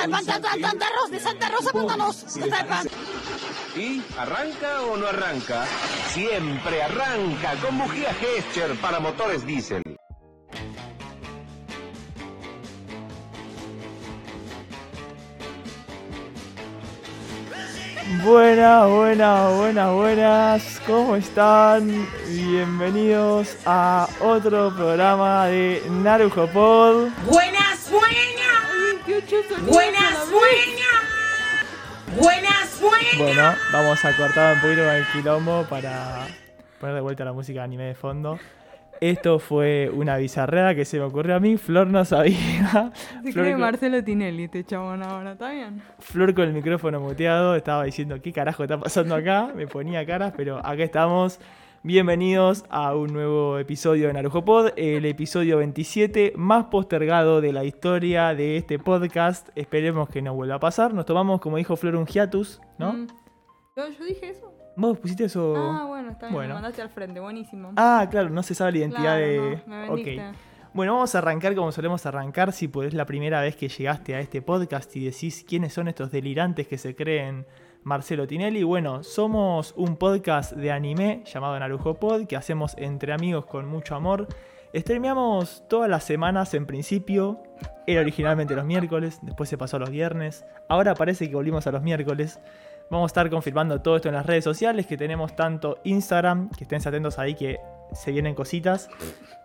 Santa, Santa, Santa Rosa, de Santa Rosa. Santa- ¿Y arranca o no arranca? Siempre arranca con bujía Gescher para motores diésel. Buenas, buenas, buenas, buenas. ¿Cómo están? Bienvenidos a otro programa de Narujo Pod. Buenas, buenas. Buenas, buenas. Buenas, buenas. Bueno, vamos a cortar un poquito con el quilombo para poner de vuelta la música de anime de fondo. Esto fue una bizarrera que se me ocurrió a mí. Flor no sabía. Se Flor cree con- Marcelo Tinelli este chabón ahora, ¿está bien? Flor con el micrófono muteado estaba diciendo qué carajo está pasando acá, me ponía caras, pero acá estamos. Bienvenidos a un nuevo episodio de Narujo Pod, el episodio 27 más postergado de la historia de este podcast. Esperemos que no vuelva a pasar. Nos tomamos, como dijo Flor, un hiatus, ¿no? Mm. ¿Yo, yo dije eso? ¿Vos pusiste eso? Ah, bueno, está bien, Bueno. me mandaste al frente, buenísimo. Ah, claro, no se sabe la identidad Claro, de. no, me. Bueno, vamos a arrancar como solemos arrancar. Si es la primera vez que llegaste a este podcast y decís quiénes son estos delirantes que se creen Marcelo Tinelli. Bueno, somos un podcast de anime llamado Narujo Pod que hacemos entre amigos con mucho amor. Streameamos todas las semanas en principio. Era originalmente los miércoles, después se pasó a los viernes. Ahora parece que volvimos a los miércoles. Vamos a estar confirmando todo esto en las redes sociales que tenemos tanto Instagram, que estén atentos ahí que se vienen cositas,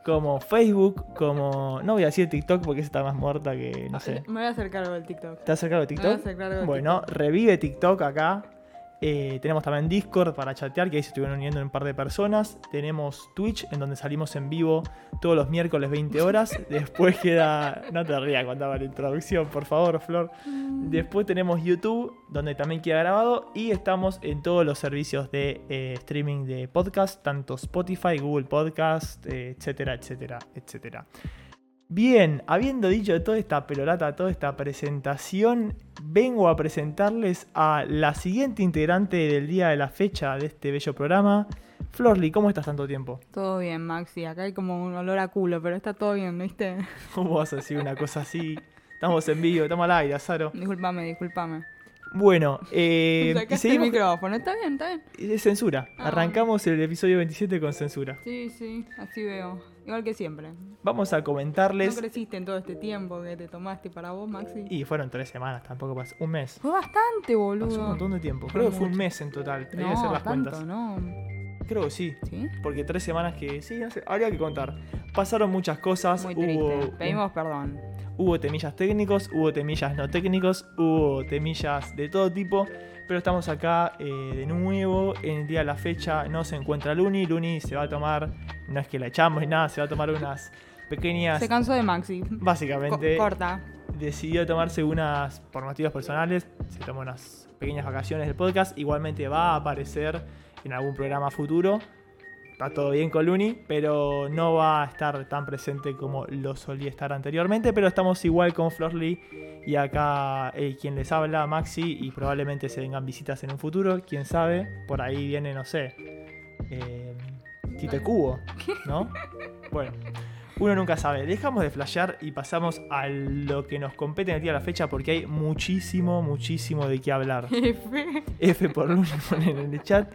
como Facebook, como... No voy a decir TikTok porque está más muerta que, no sé. Me voy a hacer cargo del TikTok. ¿Estás cerca de Me voy a TikTok? hacer cargo del Bueno, revive TikTok acá. Eh, tenemos también Discord para chatear, que ahí se estuvieron uniendo un par de personas. Tenemos Twitch, en donde salimos en vivo todos los miércoles 20 horas. Después queda... No te rías cuando haga la introducción, por favor, Flor. Después tenemos YouTube, donde también queda grabado. Y estamos en todos los servicios de eh, streaming de podcast, tanto Spotify, Google Podcast, eh, etcétera, etcétera, etcétera. Bien, habiendo dicho toda esta pelorata, toda esta presentación, vengo a presentarles a la siguiente integrante del día de la fecha de este bello programa. Florly, ¿cómo estás tanto tiempo? Todo bien, Maxi. Acá hay como un olor a culo, pero está todo bien, ¿viste? ¿Cómo vas a decir una cosa así? Estamos en vivo, estamos al aire, Azaro. Disculpame, disculpame. Bueno, eh, Sacaste el micrófono, está bien, está bien. Es censura. Ah. Arrancamos el episodio 27 con censura. Sí, sí, así veo. Igual que siempre. Vamos a No comentarles. creciste en todo este tiempo que te tomaste para vos, Maxi. Y fueron tres semanas, tampoco pasó. Un mes. Fue bastante, boludo. Pasó un montón de tiempo. Creo que fue un mes en total. Hay que No, hacer las tanto, cuentas. no. Creo que sí. ¿Sí? Porque tres semanas que. Sí, no sé, habría que contar. Pasaron muchas cosas. Muy hubo, un- Pedimos perdón. hubo temillas técnicos, hubo temillas no técnicos, hubo temillas de todo tipo. Pero estamos acá eh, de nuevo. En el día de la fecha no se encuentra Luni. Luni se va a tomar. No es que la echamos ni nada, se va a tomar unas pequeñas. Se cansó de Maxi. Co- Básicamente. corta. decidió tomarse unas, por motivos personales, se tomó unas pequeñas vacaciones del podcast. Igualmente va a aparecer en algún programa futuro. Está todo bien con Luni, pero no va a estar tan presente como lo solía estar anteriormente. Pero estamos igual con Florly y acá eh, quien les habla, Maxi, y probablemente se vengan visitas en un futuro. Quién sabe, por ahí viene, no sé, eh, Tite Cubo, ¿no? Bueno, uno nunca sabe. Dejamos de flashear y pasamos a lo que nos compete en el día de la fecha porque hay muchísimo, muchísimo de qué hablar. F. F por Luni ponen en el chat.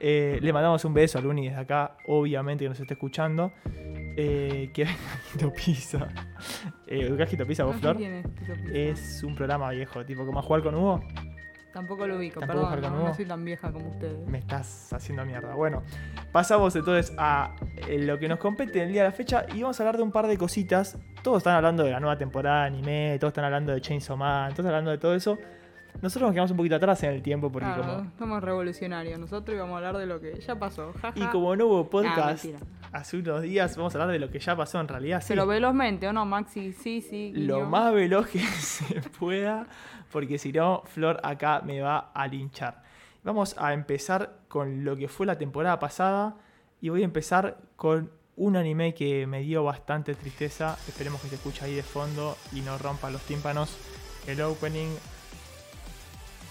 Eh, le mandamos un beso a Luni desde acá, obviamente que nos esté escuchando. Eh, que venga Quito Pizza. Eh, ¿ubicás Quito Pizza vos, No Flor? quién es. Es un programa viejo, tipo como a jugar con Hugo. Tampoco lo ubico, ¿Tampoco perdón. No, no soy tan vieja como ustedes. Me estás haciendo mierda. Bueno, pasamos entonces a eh, lo que nos compete en el día de la fecha y vamos a hablar de un par de cositas. Todos están hablando de la nueva temporada de anime, todos están hablando de Chainsaw Man, todos están hablando de todo eso. Nosotros nos quedamos un poquito atrás en el tiempo porque Claro, como... somos revolucionarios. Nosotros íbamos a hablar de lo que ya pasó. Y como no hubo podcast mentira. hace unos días, vamos a hablar de lo que ya pasó en realidad. Sí, Pero velozmente, ¿o no, Maxi? Sí, sí. lo más veloz que se pueda, porque si no, Flor acá me va a linchar. Vamos a empezar con lo que fue la temporada pasada y voy a empezar con un anime que me dio bastante tristeza. Esperemos que se escuche ahí de fondo y no rompa los tímpanos. El opening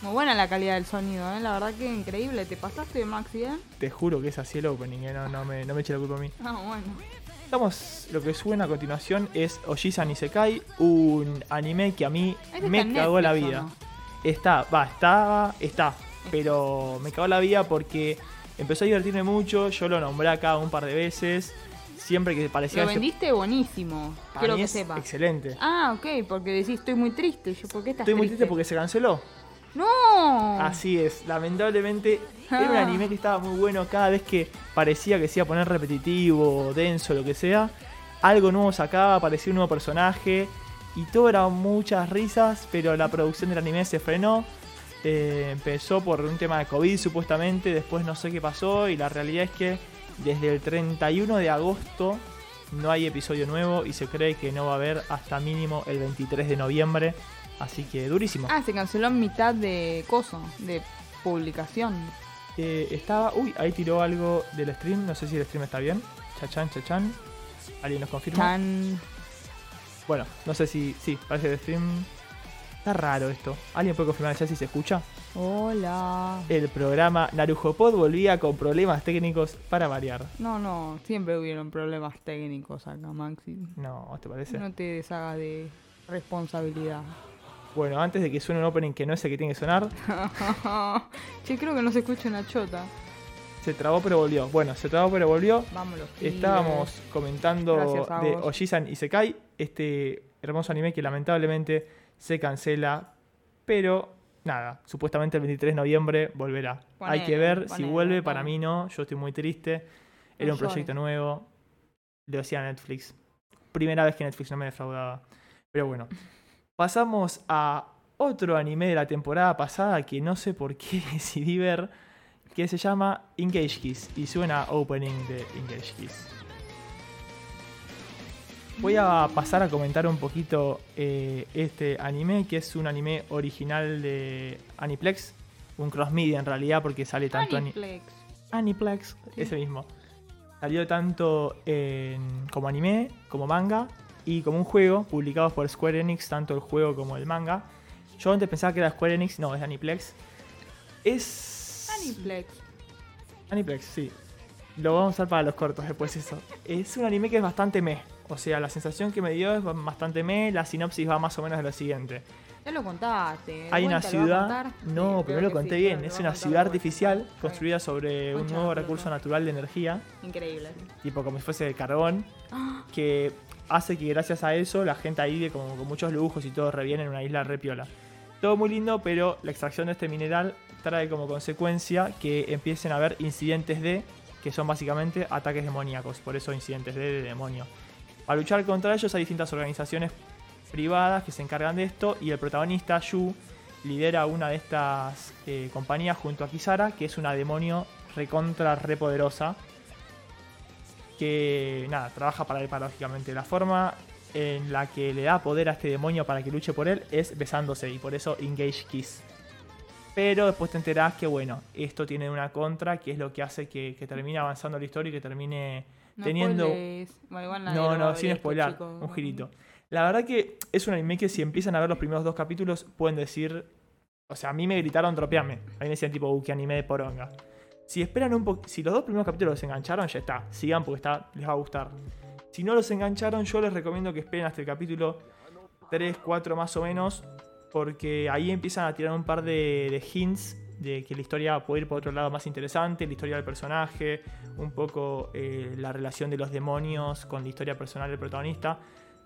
Muy buena la calidad del sonido, ¿eh? La verdad que increíble. ¿Te pasaste, Maxi, eh? Te juro que es así el opening, ¿eh? no, no, me, no me eche la culpa a mí. Ah, bueno. Estamos, lo que suena a continuación es Ojisan Isekai, un anime que a mí Este me cagó la Netflix, ¿o vida. no? Está, va, está, está, pero me cagó la vida porque empezó a divertirme mucho, yo lo nombré acá un par de veces, siempre que parecía Lo vendiste buenísimo. Quiero que sepa. excelente. Ah, ok, porque decís estoy muy triste. Yo, ¿por qué estás Estoy muy triste porque se canceló. ¡No! Así es, lamentablemente era un Ah. anime que estaba muy bueno cada vez que parecía que se iba a poner repetitivo, denso, lo que sea. Algo nuevo sacaba, aparecía un nuevo personaje y todo era muchas risas, pero la producción del anime se frenó. Eh, empezó por un tema de COVID supuestamente, después no sé qué pasó y la realidad es que desde el 31 de agosto no hay episodio nuevo y se cree que no va a haber hasta mínimo el 23 de noviembre. Así que durísimo. Ah, se canceló en mitad de coso, de publicación. Eh, estaba. Uy, ahí tiró algo del stream. No sé si el stream está bien. Chachan, chachan. ¿Alguien nos confirma? Chan. Bueno, no sé si. Sí, parece que el stream. Está raro esto. ¿Alguien puede confirmar ya si se escucha? Hola. El programa Narujo Pod volvía con problemas técnicos para variar. No, no, siempre hubieron problemas técnicos acá, Maxi. No, ¿te parece? No te deshagas de responsabilidad. Bueno, antes de que suene un opening que no es el que tiene que sonar, che, creo que no se escucha una chota. se trabó pero volvió. Bueno, se trabó pero volvió. Vámonos. Estábamos comentando de. Ojisan Isekai, este hermoso anime que lamentablemente se cancela, pero nada, supuestamente el 23 de noviembre volverá. Hay que Ponele, ver si vuelve, ponele. para mí no, yo estoy muy triste. Era No un proyecto nuevo, lo hacía Netflix. Primera vez que Netflix no me defraudaba. Pero bueno, pasamos a otro anime de la temporada pasada que no sé por qué decidí ver, que se llama Engage Kiss y suena opening de Engage Kiss. Voy a pasar a comentar un poquito eh, este anime, que es un anime original de Aniplex, un cross media en realidad, porque sale tanto ani- Aniplex. Aniplex, ese mismo. Salió tanto en- como anime, como manga y como un juego, publicados por Square Enix, tanto el juego como el manga. Yo antes pensaba que era Square Enix, no, es Aniplex. Es. Aniplex. Aniplex, sí. Lo vamos a usar para los cortos después eso. Es un anime que es bastante meh. O sea, la sensación que me dio es bastante meh. La sinopsis va más o menos de lo siguiente. Ya lo contaste. Hay una ¿De vuelta lo vas a ciudad. No, Sí, pero creo lo conté sí, bien. Es una ciudad artificial construida sobre un nuevo recurso no. natural de energía. Increíble. tipo como si fuese de carbón, que hace que gracias a eso la gente vive como con muchos lujos y todo re bien en una isla re piola. Todo muy lindo, pero la extracción de este mineral trae como consecuencia que empiecen a haber incidentes de, que son básicamente ataques demoníacos, por eso incidentes de, de demonio. Para luchar contra ellos hay distintas organizaciones privadas que se encargan de esto y el protagonista, Yu, lidera una de estas eh, compañías junto a Kisara, que es una demonio recontra repoderosa que nada, trabaja para él paradójicamente. La forma en la que le da poder a este demonio para que luche por él es besándose y por eso Engage Kiss. Pero después te enterás que bueno, esto tiene una contra que es lo que hace que, que termine avanzando la historia y que termine No teniendo... Bueno, No, no, sin esto, spoiler, un girito. La verdad que es un anime que si empiezan a ver los primeros dos capítulos pueden decir... O sea, a mí me gritaron dropeame. A mí me decían tipo, uh, qué anime de poronga. Si esperan un poco... Si los dos primeros capítulos los engancharon, ya está. Sigan porque está, les va a gustar. Si no los engancharon, yo les recomiendo que esperen hasta el capítulo 3, 4 más o menos. Porque ahí empiezan a tirar un par de, de hints de que la historia puede ir por otro lado más interesante, la historia del personaje, un poco eh, la relación de los demonios con la historia personal del protagonista.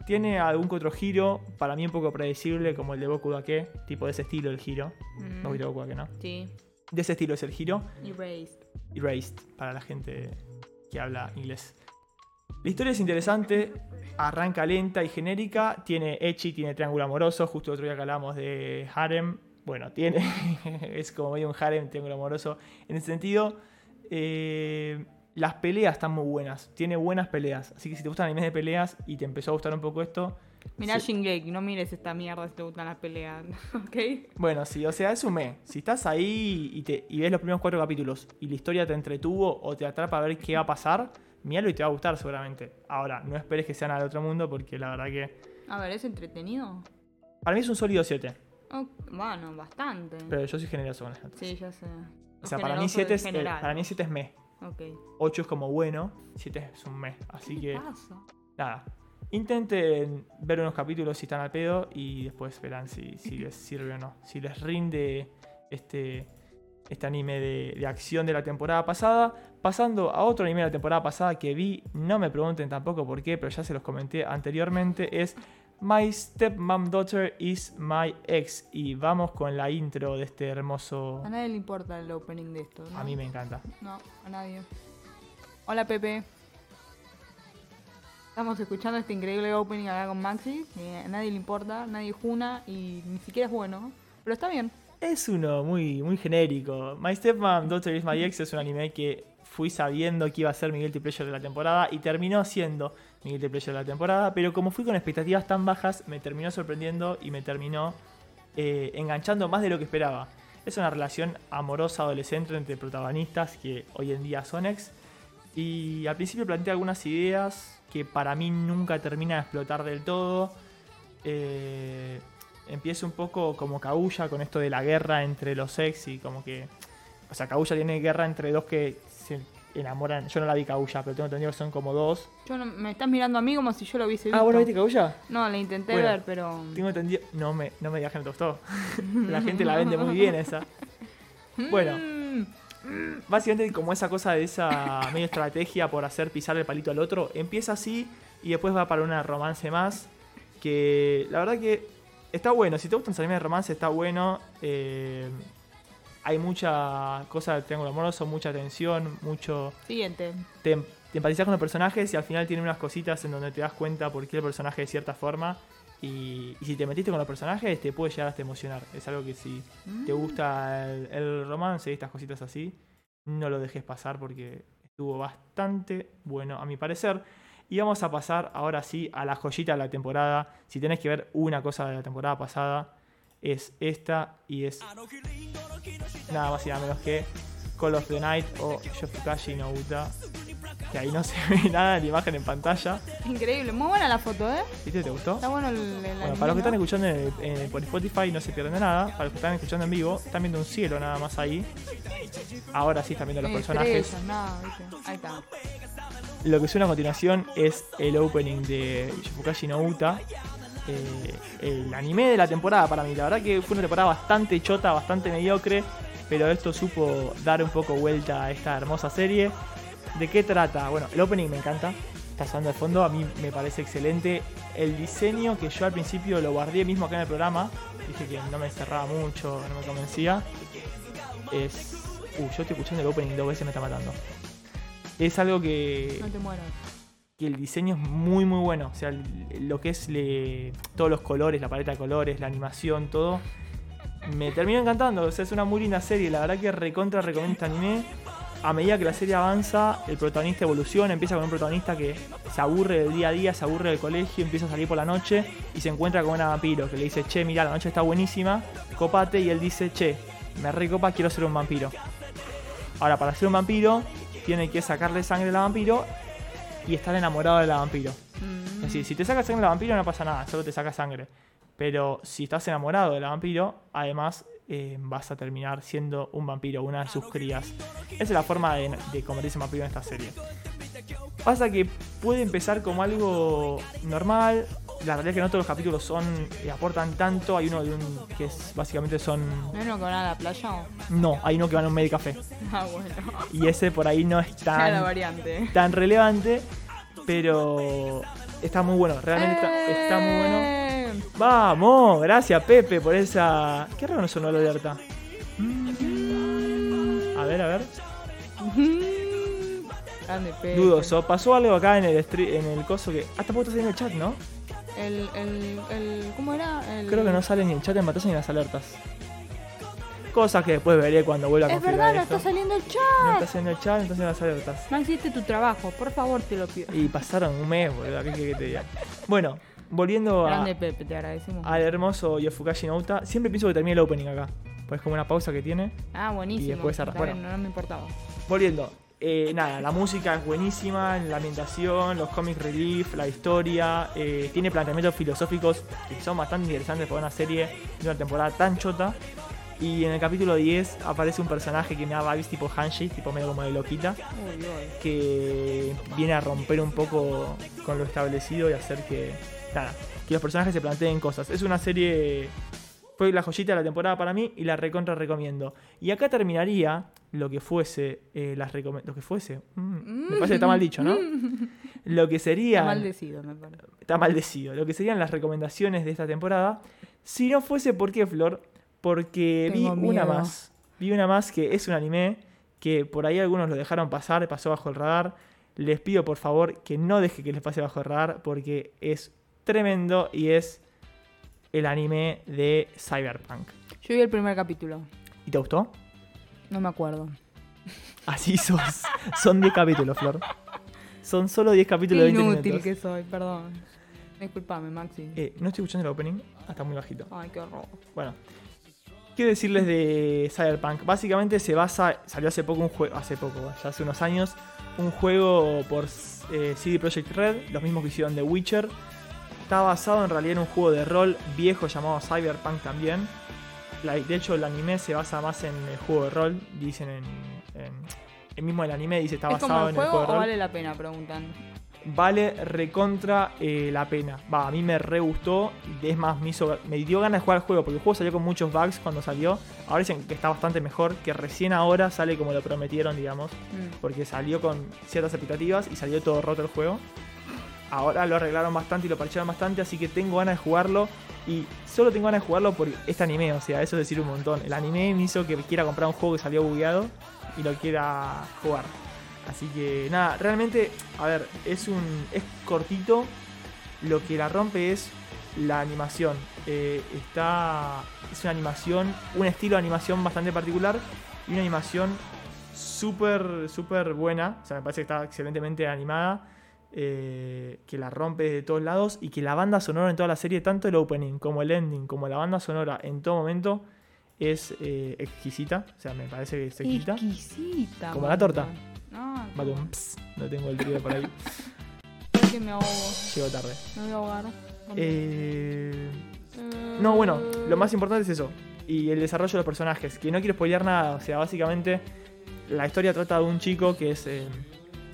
Tiene algún que otro giro, para mí un poco predecible, como el de Boku Dake, tipo de ese estilo el giro. Mm, No viste Boku Dake, ¿no? Sí. De ese estilo es el giro. Erased. Erased, para la gente que habla inglés. La historia es interesante, arranca lenta y genérica, tiene Echi, tiene triángulo amoroso, justo el otro día que hablábamos de harem, bueno, tiene, es como medio un harem, triángulo amoroso. En ese sentido, eh, las peleas están muy buenas, tiene buenas peleas, así que si te gustan animes de peleas y te empezó a gustar un poco esto, Mirá Sí. Shingeki, no mires esta mierda si te gustan las peleas. ¿Ok? Bueno, sí, o sea, es un me. Si estás ahí y, te, y ves los primeros cuatro capítulos y la historia te entretuvo o te atrapa a ver qué va a pasar, míralo y te va a gustar seguramente. Ahora, no esperes que sean al otro mundo porque la verdad que. A ver, ¿es entretenido? Para mí es un sólido 7, Oh, bueno, bastante. pero yo soy generoso con las notas. Sí, ya sé. o sea, para mí 7 es, eh, para mí 7 es me. Ok. 8 es como bueno, 7 es un mes. Así ¿Qué que, pasa? nada. Intenten ver unos capítulos si están al pedo y después verán si, si les sirve o no. Si les rinde este, este anime de, de acción de la temporada pasada. Pasando a otro anime de la temporada pasada que vi, no me pregunten tampoco por qué, pero ya se los comenté anteriormente, es My Stepmom Daughter is My Ex. Y vamos con la intro de este hermoso... A nadie le importa el opening de esto, ¿no? A mí me encanta. No, a nadie. Hola Pepe. Estamos escuchando este increíble opening acá con Maxi. que a nadie le importa, nadie juna y ni siquiera es bueno. Pero está bien. Es uno muy, muy genérico. My Stepmom Daughter is My Ex es un anime que fui sabiendo que iba a ser mi guilty pleasure de la temporada y terminó siendo mi guilty pleasure de la temporada, pero como fui con expectativas tan bajas, me terminó sorprendiendo y me terminó eh, enganchando más de lo que esperaba. Es una relación amorosa adolescente entre protagonistas que hoy en día son ex y al principio plantea algunas ideas que para mí nunca termina de explotar del todo. Eh, empieza un poco como Kaguya con esto de la guerra entre los ex y como que... O sea, Kaguya tiene guerra entre dos que se enamoran. Yo no la vi Kaguya, pero tengo entendido que son como dos. Yo no- me estás mirando a mí como si yo lo hubiese visto. Ah, ¿vos no viste Kaguya? No, la intenté Bueno, ver, pero. Tengo entendido... No me, no me digas que gustó. la gente la vende muy bien esa. Bueno, Mm, básicamente como esa cosa de esa medio estrategia por hacer pisar el palito al otro, empieza así y después va para una romance más que la verdad que está bueno, si te gustan los animes de romance está bueno, eh, hay mucha cosa del triángulo amoroso, mucha tensión, mucho... Siguiente. Te, te empatizas con los personajes y al final tiene unas cositas en donde te das cuenta por qué el personaje de cierta forma y, y si te metiste con los personajes te puede llegar hasta emocionar, es algo que si te gusta el, el romance y estas cositas así, no lo dejes pasar porque estuvo bastante bueno a mi parecer. Y vamos a pasar ahora sí a la joyita de la temporada. Si tenés que ver una cosa de la temporada pasada, es esta y es nada más y nada menos que Call of the Night o Yofukashi no Uta. Que ahí no se ve nada de la imagen en pantalla. Increíble. Muy buena la foto, ¿eh? ¿Viste? ¿Te gustó? Está bueno el. el Bueno, anime, para los que están escuchando en- en- por Spotify no se pierden de nada. Para los que están escuchando en vivo, están viendo un cielo nada más ahí. Ahora sí están viendo los Eh, personajes. estrellas, nada, ¿viste? Ahí está. Lo que suena a continuación es el opening de Yofukashi no Uta. eh, el anime de la temporada para mí. La verdad que fue una temporada bastante chota, bastante mediocre. Pero esto supo dar un poco vuelta a esta hermosa serie. ¿De qué trata? Bueno, el opening me encanta. Está sonando de fondo, a mí me parece excelente. El diseño que yo al principio lo guardé mismo acá en el programa. Dije que no me cerraba mucho, no me convencía. Es. Uh, yo estoy escuchando el opening dos veces me está matando. Es algo que No te mueras. que el diseño es muy muy bueno. O sea, lo que es le- todos los colores, la paleta de colores, la animación, todo. Me terminó encantando. O sea, es una muy linda serie. La verdad que recontra recomiendo este anime. A medida que la serie avanza, el protagonista evoluciona. Empieza con un protagonista que se aburre del día a día, se aburre del colegio, empieza a salir por la noche y se encuentra con una vampiro que le dice, che, mira, la noche está buenísima, copate. Y él dice, che, me recopa, quiero ser un vampiro. Ahora, para ser un vampiro, tiene que sacarle sangre a la vampiro y estar enamorado de la vampiro. Es decir, si te sacas sangre de la vampiro no pasa nada, solo te saca sangre. Pero si estás enamorado de la vampiro, además eh, vas a terminar siendo un vampiro, una de sus crías. Esa es la forma de, de convertirse en vampiro en esta serie. Pasa que puede empezar como algo normal. La realidad es que no todos los capítulos son eh, aportan tanto. Hay uno de un que es básicamente son. ¿No es uno que van a la playa o? No, hay uno que van a un medio café. Ah, bueno. Y ese por ahí no es tan, variante. tan relevante. Pero está muy bueno. Realmente está, está muy bueno. Vamos, gracias Pepe por esa. Qué raro no sonó la alerta. A ver, a ver. Grande Pepe. Dudoso. Pasó algo acá en el en el coso que. Hasta puedo estar en el chat, ¿no? El, el, el, ¿Cómo era? El... Creo que no sale ni el chat en pantalla ni las alertas. Cosas que después veré cuando vuelva a Es configurar verdad, no está saliendo el No chat. está haciendo el chat, no está haciendo las alertas. No hiciste tu trabajo, por favor, te lo pido. Y pasaron un mes, boludo. ¿Qué que te diga? Bueno, volviendo a, Grande Pepe, te agradecemos. al hermoso Yofukashi no Uta. Siempre pienso que termine el opening acá. Pues es como una pausa que tiene. Ah, buenísimo. y después Está arra- bueno. no, no me importaba. Volviendo. eh, nada, la música es buenísima, la ambientación, los comic relief, la historia, eh, tiene planteamientos filosóficos que son bastante interesantes para una serie de una temporada tan chota. Y en el capítulo 10 aparece un personaje que me da vibes tipo Hanshi, tipo medio como de loquita, que viene a romper un poco con lo establecido y hacer que, nada, que los personajes se planteen cosas. Es una serie, fue la joyita de la temporada para mí y la recontra recomiendo. Y acá terminaría lo que fuese, eh, las lo que fuese, mm, me parece que está mal dicho, ¿no? Lo que sería Está maldecido, me parece. está maldecido. Lo que serían las recomendaciones de esta temporada. Si no fuese por qué, Flor, porque Tengo vi una más. Vi una más que es un anime que por ahí algunos lo dejaron pasar, pasó bajo el radar. Les pido por favor que no deje que les pase bajo el radar porque es tremendo y es el anime de Cyberpunk. Yo vi el primer capítulo. ¿Y te gustó? No me acuerdo. Así sos. Son 10 capítulos, Flor. Son solo 10 capítulos Qué de 20 inútil minutos. que soy, perdón. Disculpame, Maxi. Eh, no estoy escuchando el opening. Ah, está muy bajito. Ay, qué horror. Bueno, ¿qué decirles de Cyberpunk? Básicamente se basa, salió hace poco un juego, hace poco, ya hace unos años, un juego por eh, CD Projekt Red, los mismos que hicieron The Witcher. Está basado en realidad en un juego de rol viejo llamado Cyberpunk también. La- de hecho, el anime se basa más en el juego de rol, dicen en... en- el mismo el anime dice está ¿Es basado como el en el juego de rol vale la pena? Preguntan. vale recontra eh, la pena. Va, a mí me re gustó. y Es más, me, hizo, me dio ganas de jugar al juego. Porque el juego salió con muchos bugs cuando salió. Ahora dicen que está bastante mejor. Que recién ahora sale como lo prometieron, digamos. Mm. Porque salió con ciertas expectativas y salió todo roto el juego. Ahora lo arreglaron bastante y lo parchearon bastante. Así que tengo ganas de jugarlo. Y solo tengo ganas de jugarlo por este anime. O sea, eso es decir un montón. El anime me hizo que quiera comprar un juego que salió bugueado. Y lo quiera jugar. Así que nada, realmente, a ver, es un. es cortito. Lo que la rompe es la animación. Eh, está. Es una animación. Un estilo de animación bastante particular. Y una animación súper, súper buena. O sea, me parece que está excelentemente animada. Eh, que la rompe de todos lados. Y que la banda sonora en toda la serie, tanto el opening como el ending, como la banda sonora en todo momento, es eh, exquisita. O sea, me parece que es exquisita. Exquisita. Como la torta. No, no tengo el trío por ahí. es que me ahogo. Llego tarde. Me voy a ahogar. Eh, No, bueno, lo más importante es eso. Y el desarrollo de los personajes. Que no quiero spoilear nada. O sea, básicamente la historia trata de un chico que es eh,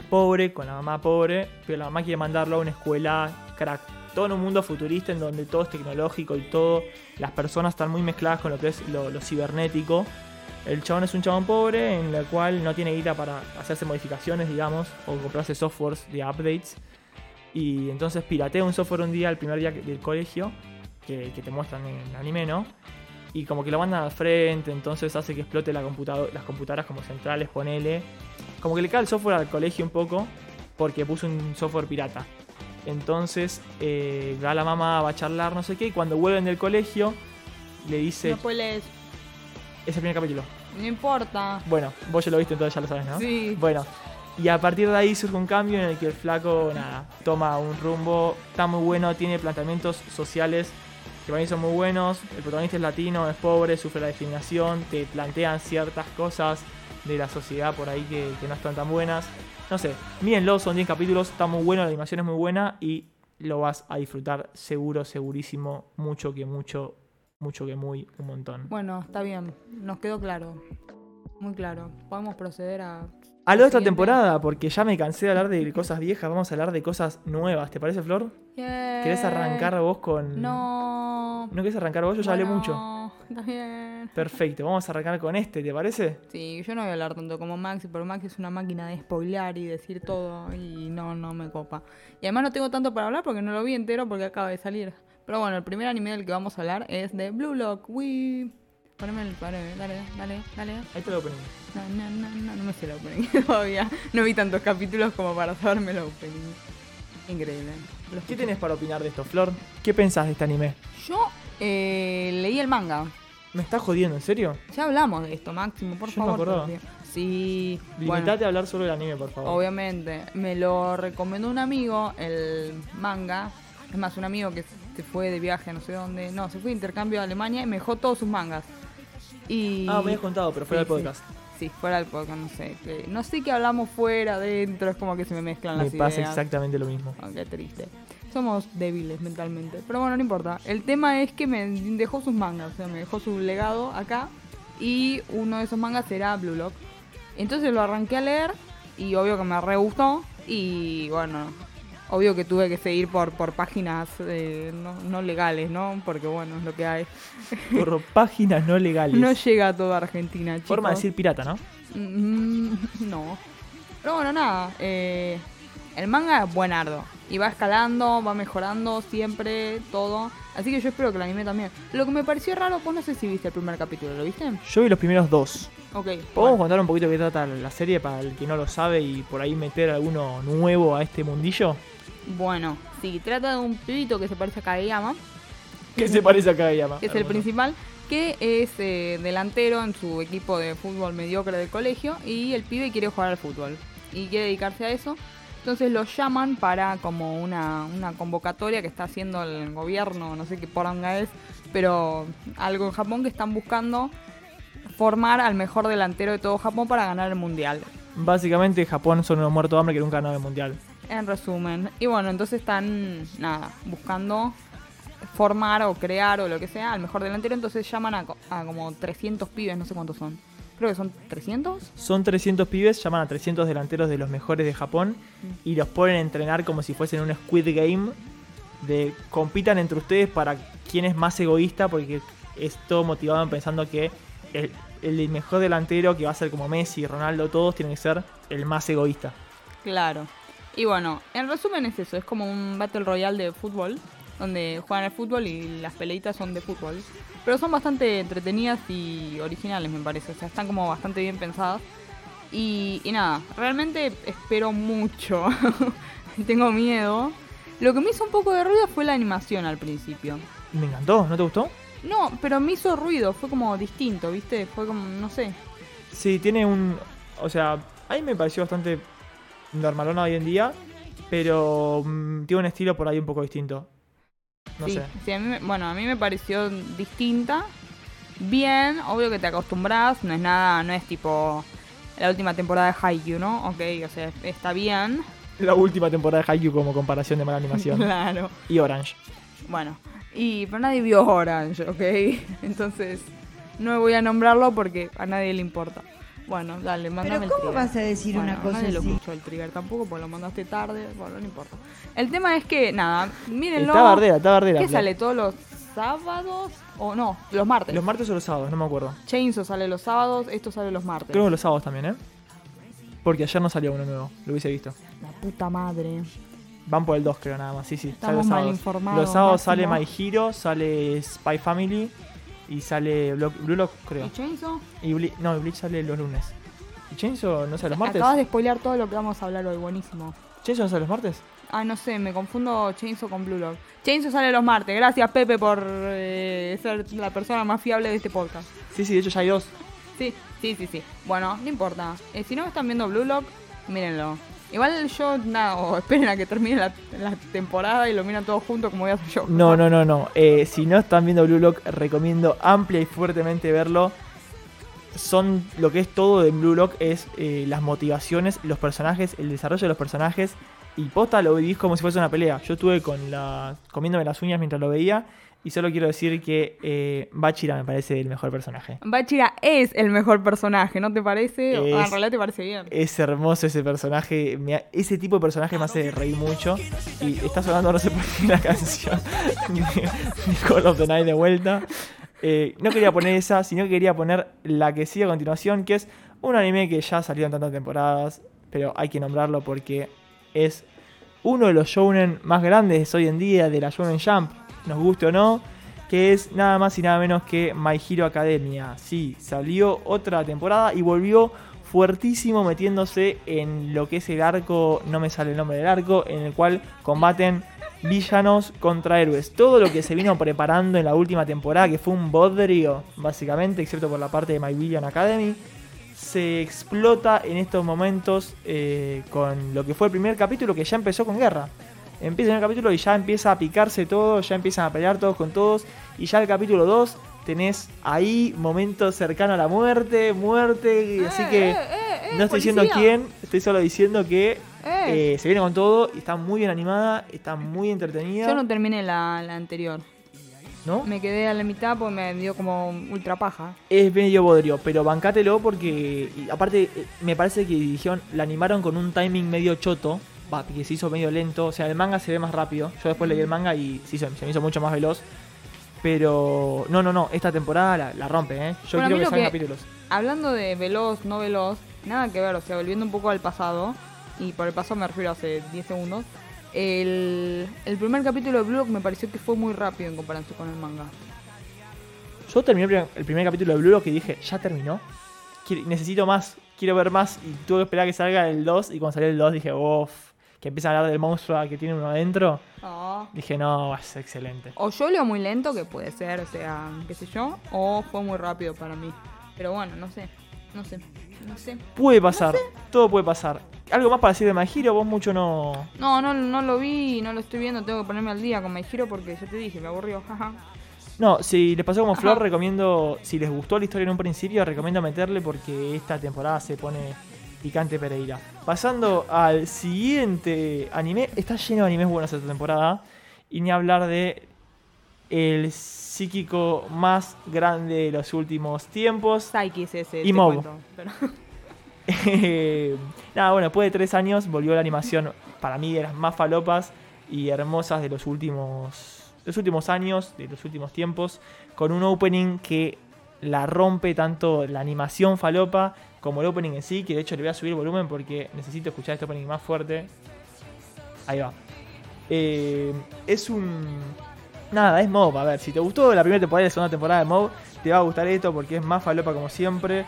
pobre, con la mamá pobre, pero la mamá quiere mandarlo a una escuela crack. Todo en un mundo futurista en donde todo es tecnológico y todo. Las personas están muy mezcladas con lo que es lo, cibernético. El chabón es un chabón pobre en el cual no tiene guita para hacerse modificaciones, digamos, o comprarse softwares de updates. Y entonces piratea un software un día, el primer día del colegio, que, te muestran en el anime, ¿no? Y como que lo mandan al frente, entonces hace que explote las computadoras como centrales, ponele. Como que le cae el software al colegio un poco, porque puso un software pirata. Entonces eh, va la mamá, va a charlar, no sé qué, y cuando vuelven del colegio, le dice... No spoilees. Es el primer capítulo. No importa. Bueno, vos ya lo viste, entonces ya lo sabes, ¿no? Sí. Bueno, y a partir de ahí surge un cambio en el que el flaco, nada, toma un rumbo, está muy bueno, tiene planteamientos sociales que para mí son muy buenos. El protagonista es latino, es pobre, sufre la discriminación, te plantean ciertas cosas de la sociedad por ahí que, que no están tan buenas. No sé, mírenlo, son 10 capítulos, está muy bueno, la animación es muy buena y lo vas a disfrutar seguro, segurísimo, mucho que mucho, mucho que muy, un montón. Bueno, está bien. Nos quedó claro. Muy claro. Podemos proceder a. A lo de esta temporada, porque ya me cansé de hablar de cosas viejas, vamos a hablar de cosas nuevas. ¿Te parece, Flor? ¿Querés arrancar vos con.? No. ¿No querés arrancar vos? Yo ya hablé mucho. Está bien. Perfecto, vamos a arrancar con este, ¿te parece? Sí, yo no voy a hablar tanto como Maxi, pero Maxi es una máquina de spoilear y decir todo y no, no me copa. Y además no tengo tanto para hablar porque no lo vi entero porque acaba de salir. Pero bueno, el primer anime del que vamos a hablar es de Blue Lock. Wii. Poneme el poneme, dale, dale, dale. Ahí te lo opening. No, no, no, no, no me sé el opening todavía. No vi tantos capítulos como para saberme el opening. Increíble. ¿Qué tenés para opinar de esto, Flor? ¿Qué pensás de este anime? Yo eh, leí el manga. ¿Me estás jodiendo, en serio? Ya hablamos de esto, Máximo, por Yo no me favor. acordaba. Sí, Limitate bueno, a hablar solo del anime, por favor. obviamente. Me lo recomendó un amigo, el manga. Es más, un amigo que se fue de viaje no sé dónde. No, se fue de intercambio a Alemania y me dejó todos sus mangas. Y... Ah, me habías contado, pero fuera Sí, del sí. podcast. Sí, fuera del podcast, no sé. no sé qué hablamos fuera, adentro, es como que se me mezclan Me las pasa ideas. exactamente lo mismo. Ah, qué triste. Somos débiles mentalmente. Pero bueno, no importa. El tema es que me dejó sus mangas, o sea, me dejó su legado acá. y uno de esos mangas era Blue Lock. Entonces lo arranqué a leer y obvio que me re gustó y bueno, obvio que tuve que seguir por, por páginas eh, no, no legales, ¿no? Porque bueno, es lo que hay. Por páginas no legales. No llega a toda Argentina, chicos. Forma de decir pirata, ¿no? Mm, no. Pero bueno, nada. eh, el manga es buenardo. Y va escalando, va mejorando siempre, todo. Así que yo espero que el anime también. Lo que me pareció raro, vos no sé si viste el primer capítulo, ¿lo viste? Yo vi los primeros dos. Ok. ¿Podemos bueno. contar un poquito de qué trata la serie para el que no lo sabe y por ahí meter alguno nuevo a este mundillo? Bueno, sí, trata de un pibito que se parece a Kageyama, ¿Qué se parece a Kageyama? que es el principal, que es eh, delantero en su equipo de fútbol mediocre del colegio y el pibe quiere jugar al fútbol y quiere dedicarse a eso. Entonces lo llaman para como una, una convocatoria que está haciendo el gobierno, no sé qué poranga es, pero algo en Japón que están buscando formar al mejor delantero de todo Japón para ganar el mundial. Básicamente Japón son unos muertos de hambre que nunca ganaron el mundial. En resumen. Y bueno, entonces están, nada, buscando formar o crear o lo que sea al mejor delantero. Entonces llaman a, a como 300 pibes, no sé cuántos son. Creo que son 300. Son 300 pibes, llaman a 300 delanteros de los mejores de Japón y los ponen a entrenar como si fuesen un Squid Game de compitan entre ustedes para quién es más egoísta porque es todo motivado en pensando que el, el mejor delantero que va a ser como Messi, Ronaldo, todos tienen que ser el más egoísta. Claro. Y bueno, en resumen es eso. Es como un Battle Royale de fútbol. Donde juegan al fútbol y las peleitas son de fútbol. Pero son bastante entretenidas y originales, me parece. O sea, están como bastante bien pensadas. Y, y nada, realmente espero mucho. Tengo miedo. Lo que me hizo un poco de ruido fue la animación al principio. Me encantó, ¿no te gustó? No, pero me hizo ruido, fue como distinto, ¿viste? Fue como, no sé. Sí, tiene un... O sea, a mí me pareció bastante normalona hoy en día, pero mm, tiene un estilo por ahí un poco distinto. No sí, sé. sí, a mí bueno, a mí me pareció distinta. Bien, obvio que te acostumbras, no es nada, no es tipo la última temporada de Haikyuu, ¿no? Ok, o sea, está bien. La última temporada de Haikyuu como comparación de mala animación. Claro. y Orange. Bueno, y pero nadie vio Orange, ¿ok? Entonces, no voy a nombrarlo porque a nadie le importa. Bueno, dale, mándame el ¿cómo vas a decir Bueno, una cosa nadie lo así? escuchó el trigger tampoco, porque lo mandaste tarde, bueno, no importa. El tema es que, nada, mírenlo. Está bardera, está bardera. ¿Qué sale todos los sábados? O no, los martes. Los martes o los sábados, no me acuerdo. Chainsaw sale los sábados, esto sale los martes. Creo que los sábados también, ¿eh? Porque ayer no salió uno nuevo, lo hubiese visto. La puta madre. Van por el 2 creo nada más, sí, sí. sale Estamos los mal sábados. informados, Los sábados sale My. Hero, sale Spy Family y sale Blue Lock, creo. ¿Y Chainsaw? Y Ble- no, y Bleach sale los lunes. ¿Y Chainsaw no sale los martes? Acabas de spoilear todo lo que vamos a hablar hoy, buenísimo. ¿Chainsaw no sale los martes? Ah, no sé, me confundo Chainsaw con Blue Lock. Chainsaw sale los martes. Gracias, Pepe, por eh, ser la persona más fiable de este podcast. Sí, sí, de hecho ya hay dos. Sí, sí, sí, sí. Bueno, no importa. Eh, si no están viendo Blue Lock, mírenlo. Igual yo, nada, o esperen a que termine la, temporada y lo miran todos juntos como voy a hacer yo. No, no, no, no. Eh, si no están viendo Blue Lock, recomiendo amplia y fuertemente verlo. Son lo que es todo de Blue Lock es eh, las motivaciones, los personajes, el desarrollo de los personajes. Y posta lo vivís como si fuese una pelea. Yo estuve con la, comiéndome las uñas mientras lo veía. Y solo quiero decir que eh, Bachira me parece el mejor personaje. Bachira es el mejor personaje, ¿no te parece? O- ah, Es- en realidad te parece bien. Es hermoso ese personaje. me ha- ese tipo de personaje me hace reír mucho. Y está sonando, no sé por qué, la canción de Call of the Night de vuelta. Eh, no quería poner esa, sino que quería poner la que sigue a continuación, que es un anime que ya salió en tantas temporadas, pero hay que nombrarlo porque es uno de los shounen más grandes hoy en día de la Shonen Jump, nos guste o no, que es nada más y nada menos que My Hero Academia. Sí, salió otra temporada y volvió fuertísimo metiéndose en lo que es el arco, no me sale el nombre del arco, en el cual combaten villanos contra héroes. Todo lo que se vino preparando en la última temporada, que fue un bodrio, básicamente, excepto por la parte de My Villain Academy, se explota en estos momentos eh, con lo que fue el primer capítulo, que ya empezó con guerra. Empieza el capítulo y ya empieza a picarse todo, ya empiezan a pelear todos con todos, y ya el capítulo 2 tenés ahí momentos cercanos a la muerte, muerte, y así que... no estoy diciendo quién, estoy solo diciendo que Eh. eh, se viene con todo y está muy bien animada, está muy entretenida. Yo no terminé la, la anterior. ¿no? Me quedé a la mitad porque me dio como ultra paja. Es medio bodrio, pero bancátelo porque, y aparte, eh, me parece que dijeron, la animaron con un timing medio choto, va, que se hizo medio lento. O sea, el manga se ve más rápido. Yo después leí el manga y sí, se, se me hizo mucho más veloz. Pero, no, no, no, esta temporada la, la rompe, ¿eh? Yo Bueno, quiero que salgan que- capítulos. Hablando de veloz, no veloz, nada que ver, o sea, volviendo un poco al pasado, y por el pasado me refiero a hace 10 segundos, el, el primer capítulo de Blue Lock me pareció que fue muy rápido en comparación con el manga. Yo terminé el primer, el primer capítulo de Blue Lock y dije, ya terminó. Quiero- necesito más, quiero ver más. Y tuve que esperar que salga el 2. Y cuando salió el 2 dije, uff, que empieza a hablar del monstruo que tiene uno adentro. Dije, no, es excelente. O yo leo muy lento, que puede ser, o sea, qué sé yo, o fue muy rápido para mí. Pero bueno, no sé, no sé, no sé. Puede pasar, todo puede pasar. Algo más para decir de My Hero, vos mucho no. No, no, no lo vi, no lo estoy viendo, tengo que ponerme al día con My Hero porque ya te dije, me aburrió, jaja. No, si les pasó como Ajá. Flor, recomiendo, si les gustó la historia en un principio, recomiendo meterle porque esta temporada se pone picante Pereira. Pasando al siguiente anime, está lleno de animes buenos esta temporada. Y ni hablar de el psíquico más grande de los últimos tiempos. Psyche es ese, Y Mob. cuento, pero- Nada, bueno, después de tres años volvió la animación para mí de las más falopas y hermosas de los últimos, los últimos años, de los últimos tiempos, con un opening que la rompe tanto la animación falopa como el opening en sí, que de hecho le voy a subir el volumen porque necesito escuchar este opening más fuerte. Ahí va. Eh, es un... Nada, es Mob. A ver, si te gustó la primera temporada y la segunda temporada de Mob, te va a gustar esto porque es más falopa como siempre.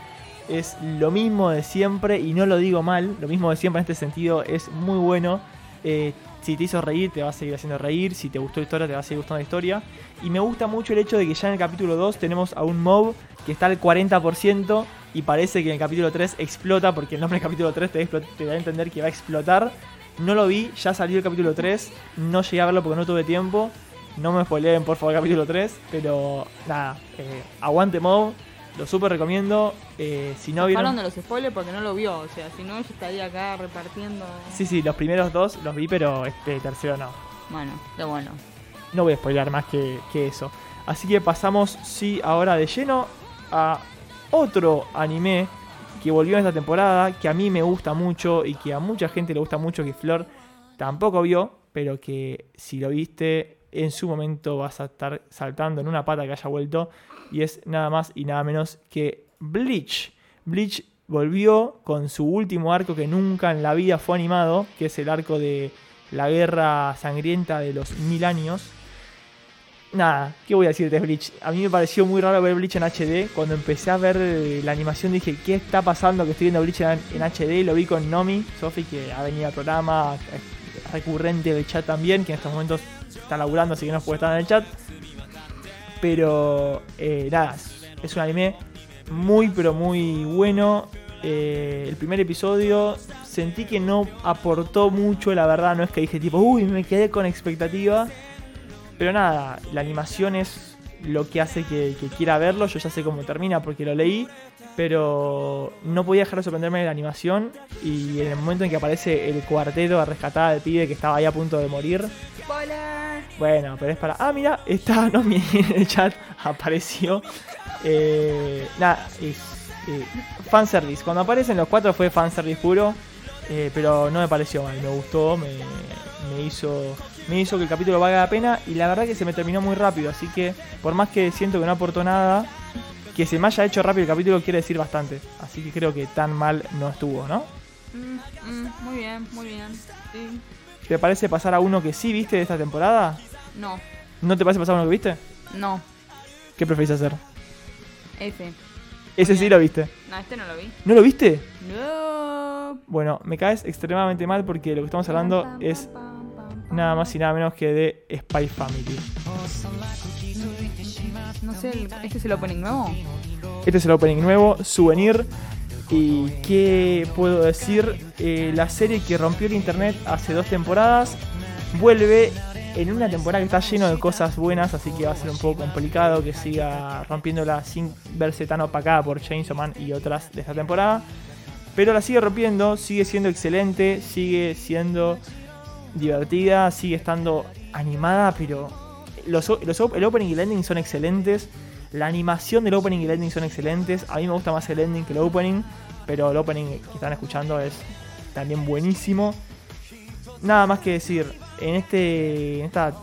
Es lo mismo de siempre y no lo digo mal. Lo mismo de siempre en este sentido es muy bueno. Eh, si te hizo reír, te va a seguir haciendo reír. Si te gustó la historia, te va a seguir gustando la historia. Y me gusta mucho el hecho de que ya en el capítulo 2 tenemos a un Mob que está al 40% y parece que en el capítulo 3 explota porque el nombre del capítulo 3 te, te da a entender que va a explotar. No lo vi, ya salió el capítulo 3. No llegué a verlo porque no tuve tiempo. No me spoileen por favor el capítulo 3. Pero nada, eh, aguante Mob. Lo súper recomiendo. Eh, si no vieron. De los spoilers porque no lo vio, o sea, si no yo estaría acá repartiendo... Sí, sí, los primeros dos los vi, pero este tercero no. Bueno, qué bueno. No voy a spoiler más que, que eso. Así que pasamos, sí, ahora de lleno a otro anime que volvió en esta temporada, que a mí me gusta mucho y que a mucha gente le gusta mucho, que Flor tampoco vio, pero que si lo viste en su momento vas a estar saltando en una pata que haya vuelto, y es nada más y nada menos que Bleach. Bleach volvió con su último arco que nunca en la vida fue animado, que es el arco de la guerra sangrienta de los mil años. Nada, ¿qué voy a decir de Bleach? A mí me pareció muy raro ver Bleach en HD. Cuando empecé a ver eh, la animación dije, ¿qué está pasando que estoy viendo Bleach en, HD? Lo vi con Nomi, Sofi, que ha venido al programa, es recurrente del chat también, que en estos momentos está laburando, así que no puede estar en el chat. Pero eh, nada, es un anime muy pero muy bueno. Eh, el primer episodio sentí que no aportó mucho, la verdad, no es que dije tipo, uy, me quedé con expectativa. Pero nada, la animación es lo que hace que, que quiera verlo. Yo ya sé cómo termina porque lo leí. Pero no podía dejar de sorprenderme de la animación. Y en el momento en que aparece el cuarteto a rescatar al pibe que estaba ahí a punto de morir. Bueno, pero es para. Ah, mira, está Nomi en el chat. Apareció. Eh, nada, es eh, fanservice. Cuando aparecen los cuatro fue fanservice puro. eh, pero no me pareció mal, me gustó, me, me hizo me hizo que el capítulo valga la pena y la verdad que se me terminó muy rápido, así que por más que siento que no aportó nada, que se me haya hecho rápido el capítulo quiere decir bastante, así que creo que tan mal no estuvo, ¿no? Mm, mm, muy bien, muy bien. Sí. ¿Te parece pasar a uno que sí viste de esta temporada? No, ¿No te parece pasar a uno que viste? no, ¿Qué preferís hacer? ese. Ese sí lo viste. No, este no lo vi. ¿No lo viste? No. Bueno, me caes extremadamente mal porque lo que estamos hablando es nada más y nada menos que de Spy Family. No sé, ¿este es el opening nuevo? Este es el opening nuevo, Souvenir. ¿Y qué puedo decir? Eh, la serie que rompió el internet hace dos temporadas vuelve en una temporada que está lleno de cosas buenas, así que va a ser un poco complicado que siga rompiéndola sin verse tan opacada por Chainsaw Man y otras de esta temporada. Pero la sigue rompiendo, sigue siendo excelente, sigue siendo divertida, sigue estando animada, pero los, los el opening y el ending son excelentes. La animación del opening y el ending son excelentes. A mí me gusta más el ending que el opening. Pero el opening que están escuchando es también buenísimo. Nada más que decir. En, este, en esta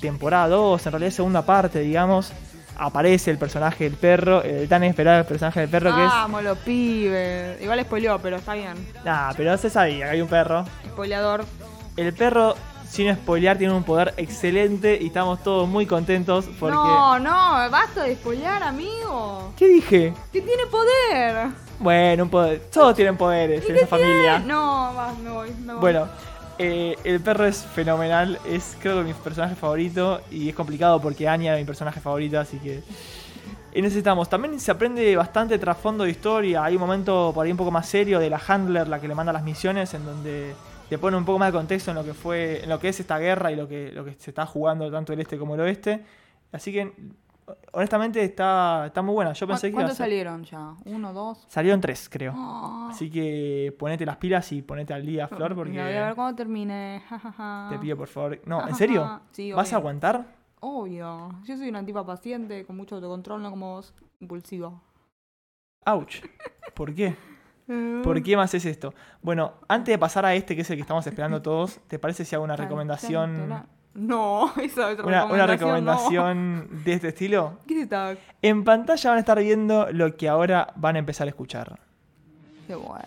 temporada 2, en realidad segunda parte, digamos, aparece el personaje del perro. El tan esperado personaje del perro que es... Vamos, los pibes. Igual spoileó, pero está bien. Nah, pero se sabía que hay un perro. Spoileador. El perro, sin spoilear, tiene un poder excelente y estamos todos muy contentos porque... No, no, basta de spoilear, amigo. ¿Qué dije? Que tiene poder. Bueno, un poder. Todos tienen poderes en ¿Qué esa tiene? familia. No, va, me voy, me voy. Bueno, eh, el perro es fenomenal. Es creo que mi personaje favorito. Y es complicado porque Anya es mi personaje favorito, así que. Y necesitamos. También se aprende bastante trasfondo de historia. Hay un momento por ahí un poco más serio de la handler, la que le manda las misiones, en donde te pone un poco más de contexto en lo que fue. en lo que es esta guerra y lo que, lo que se está jugando tanto el este como el oeste. Así que honestamente está, está muy buena. Yo ¿Cu- pensé que iba a ¿Cuántos ser- salieron ya? ¿Uno, dos? Salieron tres, creo. Oh, Así que ponete las pilas y ponete al día, Flor, porque Mira, voy a ver cuando termine. ja, ja, ja. te pido por favor. No, ¿en serio? Sí, ¿Vas a aguantar? Obvio. Yo soy una tipa paciente, con mucho autocontrol, no como vos. Impulsivo. Ouch. ¿Por qué? ¿Por qué más es esto? Bueno, antes de pasar a este, que es el que estamos esperando todos, ¿te parece si hago una recomendación? No, esa es Una, una recomendación. no. recomendación de este estilo. ¿Qué es esta? En pantalla van a estar viendo lo que ahora van a empezar a escuchar. Qué bueno.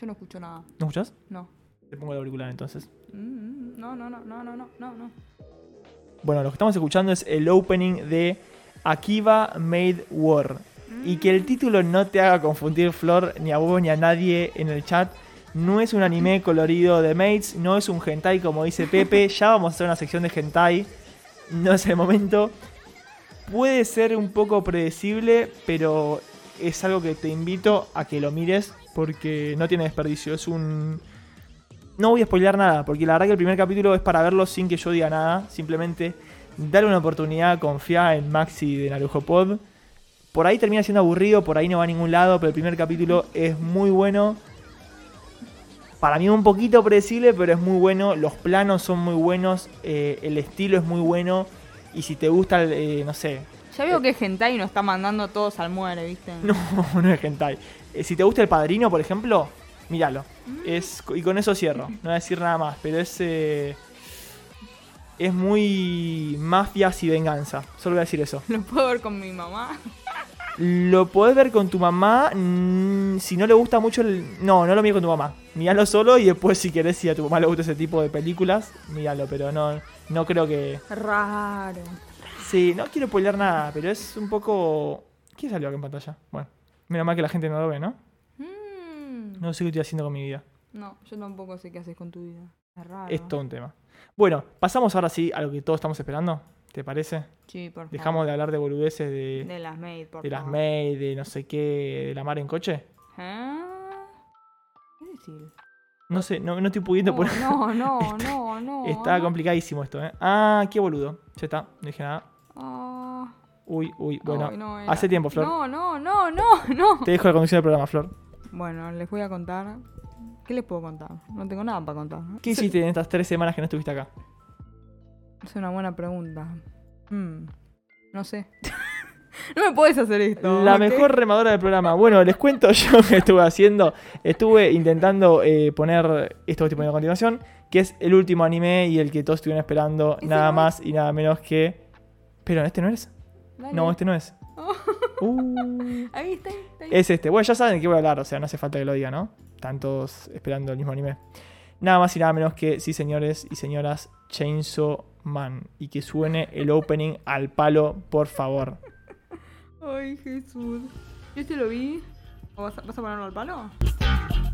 Yo no escucho nada. ¿No escuchás? No. Te pongo el auricular entonces. Mm, No, no, no, no, no, no, no, no. Bueno, lo que estamos escuchando es el opening de Akiva Made War. Y que el título no te haga confundir, Flor, ni a vos ni a nadie en el chat. No es un anime colorido de mates, no es un hentai como dice Pepe. Ya vamos a hacer una sección de hentai. No es el momento. Puede ser un poco predecible, pero es algo que te invito a que lo mires porque no tiene desperdicio. Es un. No voy a spoilear nada, porque la verdad que el primer capítulo es para verlo sin que yo diga nada. Simplemente dale una oportunidad, confía en Maxi de Narujo Pod. Por ahí termina siendo aburrido, por ahí no va a ningún lado, pero el primer capítulo es muy bueno. Para mí un poquito predecible, pero es muy bueno. Los planos son muy buenos, eh, el estilo es muy bueno. Y si te gusta, el, eh, no sé, Ya veo que Gentai nos está mandando a todos al muere, ¿viste? no, no es hentai. Eh, si te gusta el padrino, por ejemplo, míralo. Es, y con eso cierro. No voy a decir nada más, pero es. eh, es muy mafias y venganza. Solo voy a decir eso. Lo puedo ver con mi mamá. Lo podés ver con tu mamá. mm, si no le gusta mucho el. No, no lo mires con tu mamá. Míralo solo y después, si querés, si a tu mamá le gusta ese tipo de películas, míralo. Pero no, no creo que. Raro. Sí, no quiero spoiler nada, pero es un poco. ¿Qué salió acá en pantalla? Bueno, menos mal que la gente no lo ve, ¿no? Mm. No sé qué estoy haciendo con mi vida. No, yo tampoco sé qué haces con tu vida. Es raro. Es todo un tema. Bueno, pasamos ahora sí a lo que todos estamos esperando. ¿Te parece? Sí, por favor. Dejamos de hablar de boludeces de, De las maid, por de las maid, de no sé qué, de la mar en coche. ¿Eh? ¿Qué decir? No sé, no, no estoy pudiendo No, poner. no, no, no, no. Está no. complicadísimo esto, ¿eh? Ah, qué boludo. Ya está, no dije nada. Ah. Uy, uy, bueno. Ay, no, era- hace tiempo, Flor. No, no, no, no, no. Te dejo la conducción del programa, Flor. Bueno, les voy a contar. ¿Qué les puedo contar? No tengo nada para contar. ¿Qué hiciste en estas tres semanas que no estuviste acá? Es una buena pregunta. Mm, no sé. no me puedes hacer esto. La mejor remadora del programa. Bueno, les cuento yo que estuve haciendo. Estuve intentando eh, poner esto que estoy poniendo a continuación, que es el último anime y el que todos estuvieron esperando, ¿Ese nada más y nada menos que. Pero, ¿este no es? Dale. No, este no es. Oh. Uh, Ahí está, ahí está. ahí. es este. Bueno, ya saben de qué voy a hablar, o sea, no hace falta que lo diga, ¿no? Están todos esperando el mismo anime. Nada más y nada menos que, sí, señores y señoras, Chainsaw Man. Y que suene el opening al palo, por favor. Ay, Jesús. Yo este lo vi. ¿O vas, a, vas a ponerlo al palo?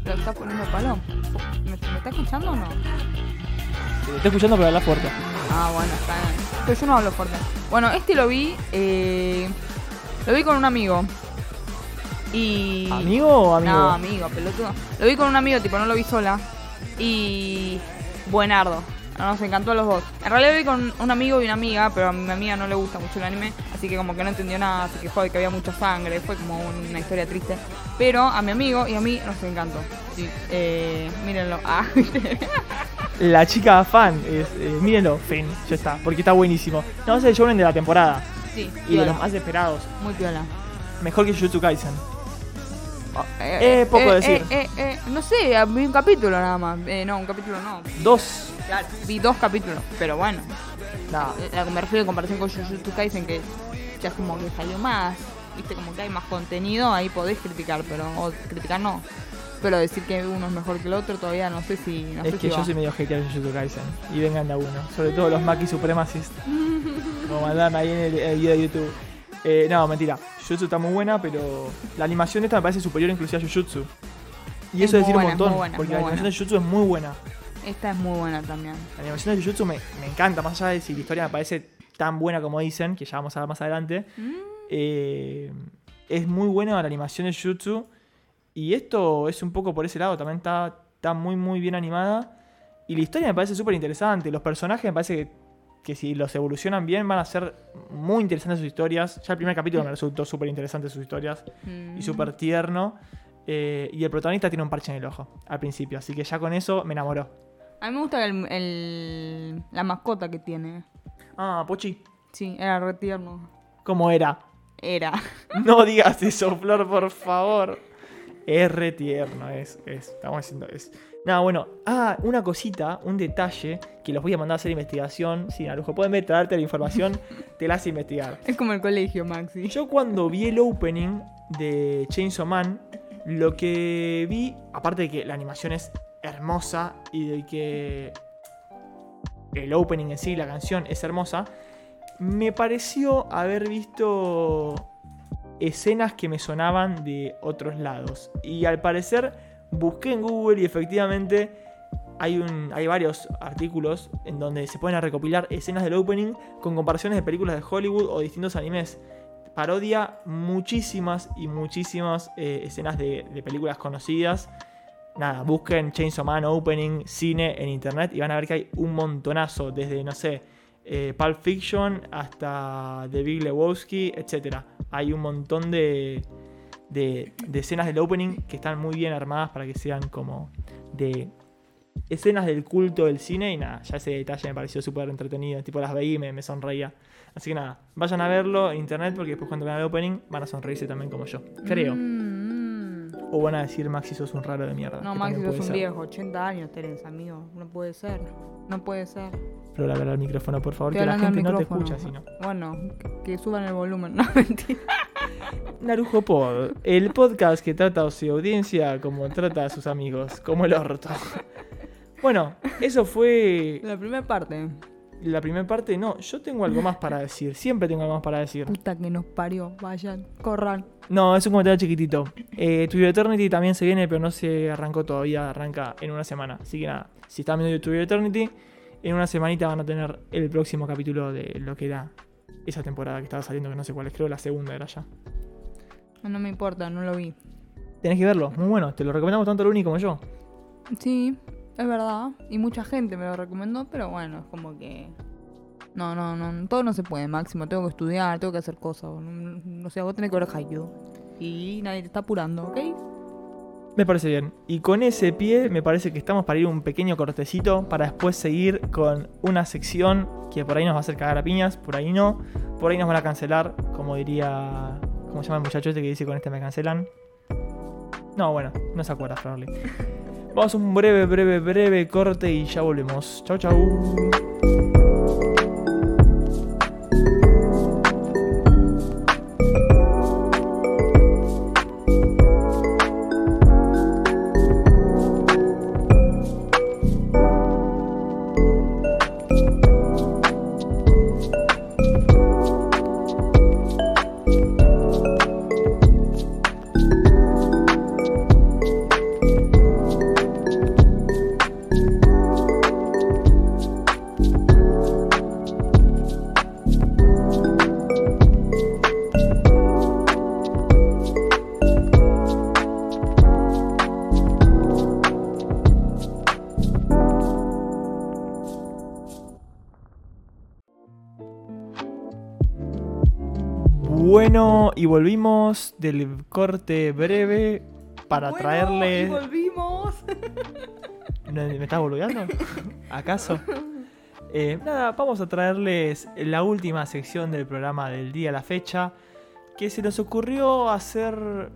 ¿Lo estás poniendo al palo? ¿Me, me está escuchando o no? Te estoy escuchando, pero habla fuerte. Ah, bueno, está bien. Pero yo no hablo fuerte. Bueno, este lo vi. Eh, lo vi con un amigo. Y. ¿Amigo o amigo? No, amigo, pelotudo. Lo vi con un amigo, tipo, no lo vi sola. Y. Buenardo. Nos encantó a los dos. En realidad vi con un amigo y una amiga, pero a mi amiga no le gusta mucho el anime, así que como que no entendió nada, se quejó de que había mucha sangre, fue como una historia triste. Pero a mi amigo y a mí nos encantó. Sí, eh, mírenlo. Ah, La chica fan, es, eh, mírenlo, fin, ya está, porque está buenísimo. No, es el shonen de la temporada sí, y de los más esperados. muy piola. Mejor que Jujutsu Kaisen. Eh, Eh, poco eh, decir. eh, no sé, vi un capítulo nada más. Eh, no, un capítulo no. Dos. Claro, vi dos capítulos, pero bueno. La, la que me refiero en comparación con Jujutsu Kaisen, que ya es como que salió más, viste, como que hay más contenido, ahí podés criticar, pero. O criticar no. Pero decir que uno es mejor que el otro, todavía no sé si. No Es sé que si yo va. soy medio hater de Jujutsu Kaisen. Y vengan de a uno. Sobre todo los Maki Supremacists. Como mandan ahí en el, el video de YouTube. Eh, no, mentira. Jujutsu está muy buena, pero la animación esta me parece superior inclusive a Jujutsu. Y Es eso es decir buena, un montón. buena, porque la animación de Jujutsu es muy buena. Esta es muy buena también. La animación de Jujutsu me, me encanta, más allá de si la historia me parece tan buena como dicen, que ya vamos a ver más adelante. Mm. Eh, es muy buena la animación de Jujutsu. Y esto es un poco por ese lado, también está, está muy muy bien animada. Y la historia me parece súper interesante. Los personajes me parece que, que si los evolucionan bien van a ser muy interesantes sus historias. Ya el primer capítulo me resultó súper interesante sus historias Mm. y súper tierno. Eh, y el protagonista tiene un parche en el ojo al principio, así que ya con eso me enamoró. A mí me gusta el, el- la mascota que tiene. Ah, Pochi, Sí, era re tierno. ¿cómo era? Era. No digas eso, Flor, por favor. Es re tierno, es, es, estamos diciendo, es. Nada, bueno, ah, una cosita, un detalle que los voy a mandar a hacer investigación. Sí, Narujo, pueden ver, traerte la información, te la hace investigar. Es como el colegio, Maxi. Yo cuando vi el opening de Chainsaw Man, lo que vi, aparte de que la animación es hermosa y de que el opening en sí, la canción es hermosa, me pareció haber visto escenas que me sonaban de otros lados. Y al parecer busqué en Google y efectivamente hay, varios artículos en donde se pueden recopilar escenas del opening con comparaciones de películas de Hollywood o distintos animes. Parodia muchísimas y muchísimas eh, escenas de, de películas conocidas. Nada, busquen Chainsaw Man Opening, cine en internet y van a ver que hay un montonazo, desde, no sé, eh, Pulp Fiction hasta The Big Lebowski, etc. Hay un montón de, de, de escenas del opening que están muy bien armadas para que sean como de escenas del culto del cine y nada, ya ese detalle me pareció súper entretenido, tipo las veí y me, me sonreía. Así que nada, vayan a verlo en internet porque después cuando vean el opening van a sonreírse también como yo, creo. Mm, mm. O van a decir, Maxi, sos un raro de mierda. No, Maxi, sos un viejo. 80 años tenés, amigo. No puede ser. No puede ser. Pero hablar al micrófono, por favor, Estoy que la gente no te escucha, si no. Bueno, que, suban el volumen. No, mentira. Narujo Pod, el podcast que trata a su audiencia como trata a sus amigos, como el orto. Bueno, eso fue La primera parte. la primera parte. No, yo tengo algo más para decir. Siempre tengo algo más para decir. Puta que nos parió. Vayan, corran. No, es un comentario chiquitito. Eh, Eternity también se viene, pero no se arrancó todavía. Arranca en una semana. Así que nada, si están viendo To Your Eternity, en una semanita van a tener el próximo capítulo de lo que era esa temporada que estaba saliendo, que no sé cuál es. Creo la segunda era ya. No, me importa, no lo vi. Tenés que verlo, muy bueno. Te lo recomendamos tanto Luni como yo. Sí, es verdad. Y mucha gente me lo recomendó, pero bueno, es como que. No, no, no. Todo no se puede, Máximo. Tengo que estudiar, tengo que hacer cosas. No, sé, vos tenés que ver Haikyuu. Y nadie te está apurando, ¿ok? Me parece bien. Y con ese pie me parece que estamos para ir un pequeño cortecito para después seguir con una sección que por ahí nos va a hacer cagar a piñas, por ahí no. Por ahí nos van a cancelar, como diría... ¿Cómo se llama el muchacho este que dice con este me cancelan? No, bueno, no se acuerda, Farley. Vamos a un breve, breve, breve corte y ya volvemos. Chau, chau. Volvimos del corte breve para Bueno, traerle. y volvimos. ¿Me estás boludeando? ¿Acaso? Eh, nada, vamos a traerles la última sección del programa del día a la fecha. Que se nos ocurrió hacer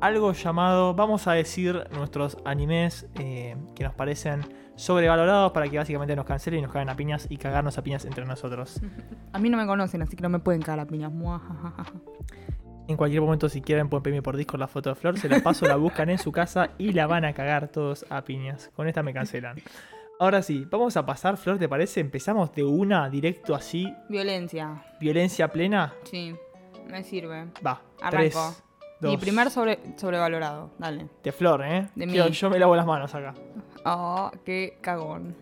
algo llamado, vamos a decir, nuestros animes eh, que nos parecen sobrevalorados para que básicamente nos cancelen y nos caguen a piñas y cagarnos a piñas entre nosotros. A mí no me conocen, así que no me pueden cagar a piñas. En cualquier momento, si quieren, pueden pedirme por Discord la foto de Flor. Se la paso, la buscan en su casa y la van a cagar todos a piñas. Con esta me cancelan. Ahora sí, vamos a pasar, Flor, ¿te parece? Empezamos de una, directo así, Violencia. violencia plena. Sí, me sirve. Va, Arranco. tres, dos. Mi primer sobre, sobrevalorado. Dale. De Flor, ¿eh? De mí. yo me lavo las manos acá. Oh, qué cagón.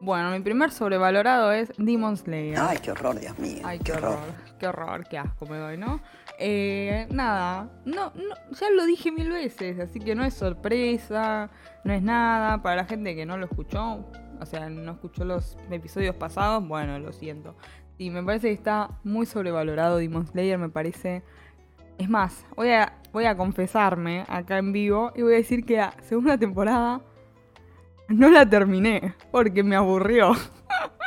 Bueno, mi primer sobrevalorado es Demon Slayer. Ay, qué horror, Dios mío. Ay, qué horror. Qué horror, qué asco me doy, ¿no? Eh, nada, no, no, ya lo dije mil veces, así que no es sorpresa, no es nada. Para la gente que no lo escuchó, o sea, no escuchó los episodios pasados, bueno, lo siento. Y me parece que está muy sobrevalorado Demon Slayer, me parece. Es más, voy a, voy a confesarme acá en vivo y voy a decir que la segunda temporada no la terminé porque me aburrió.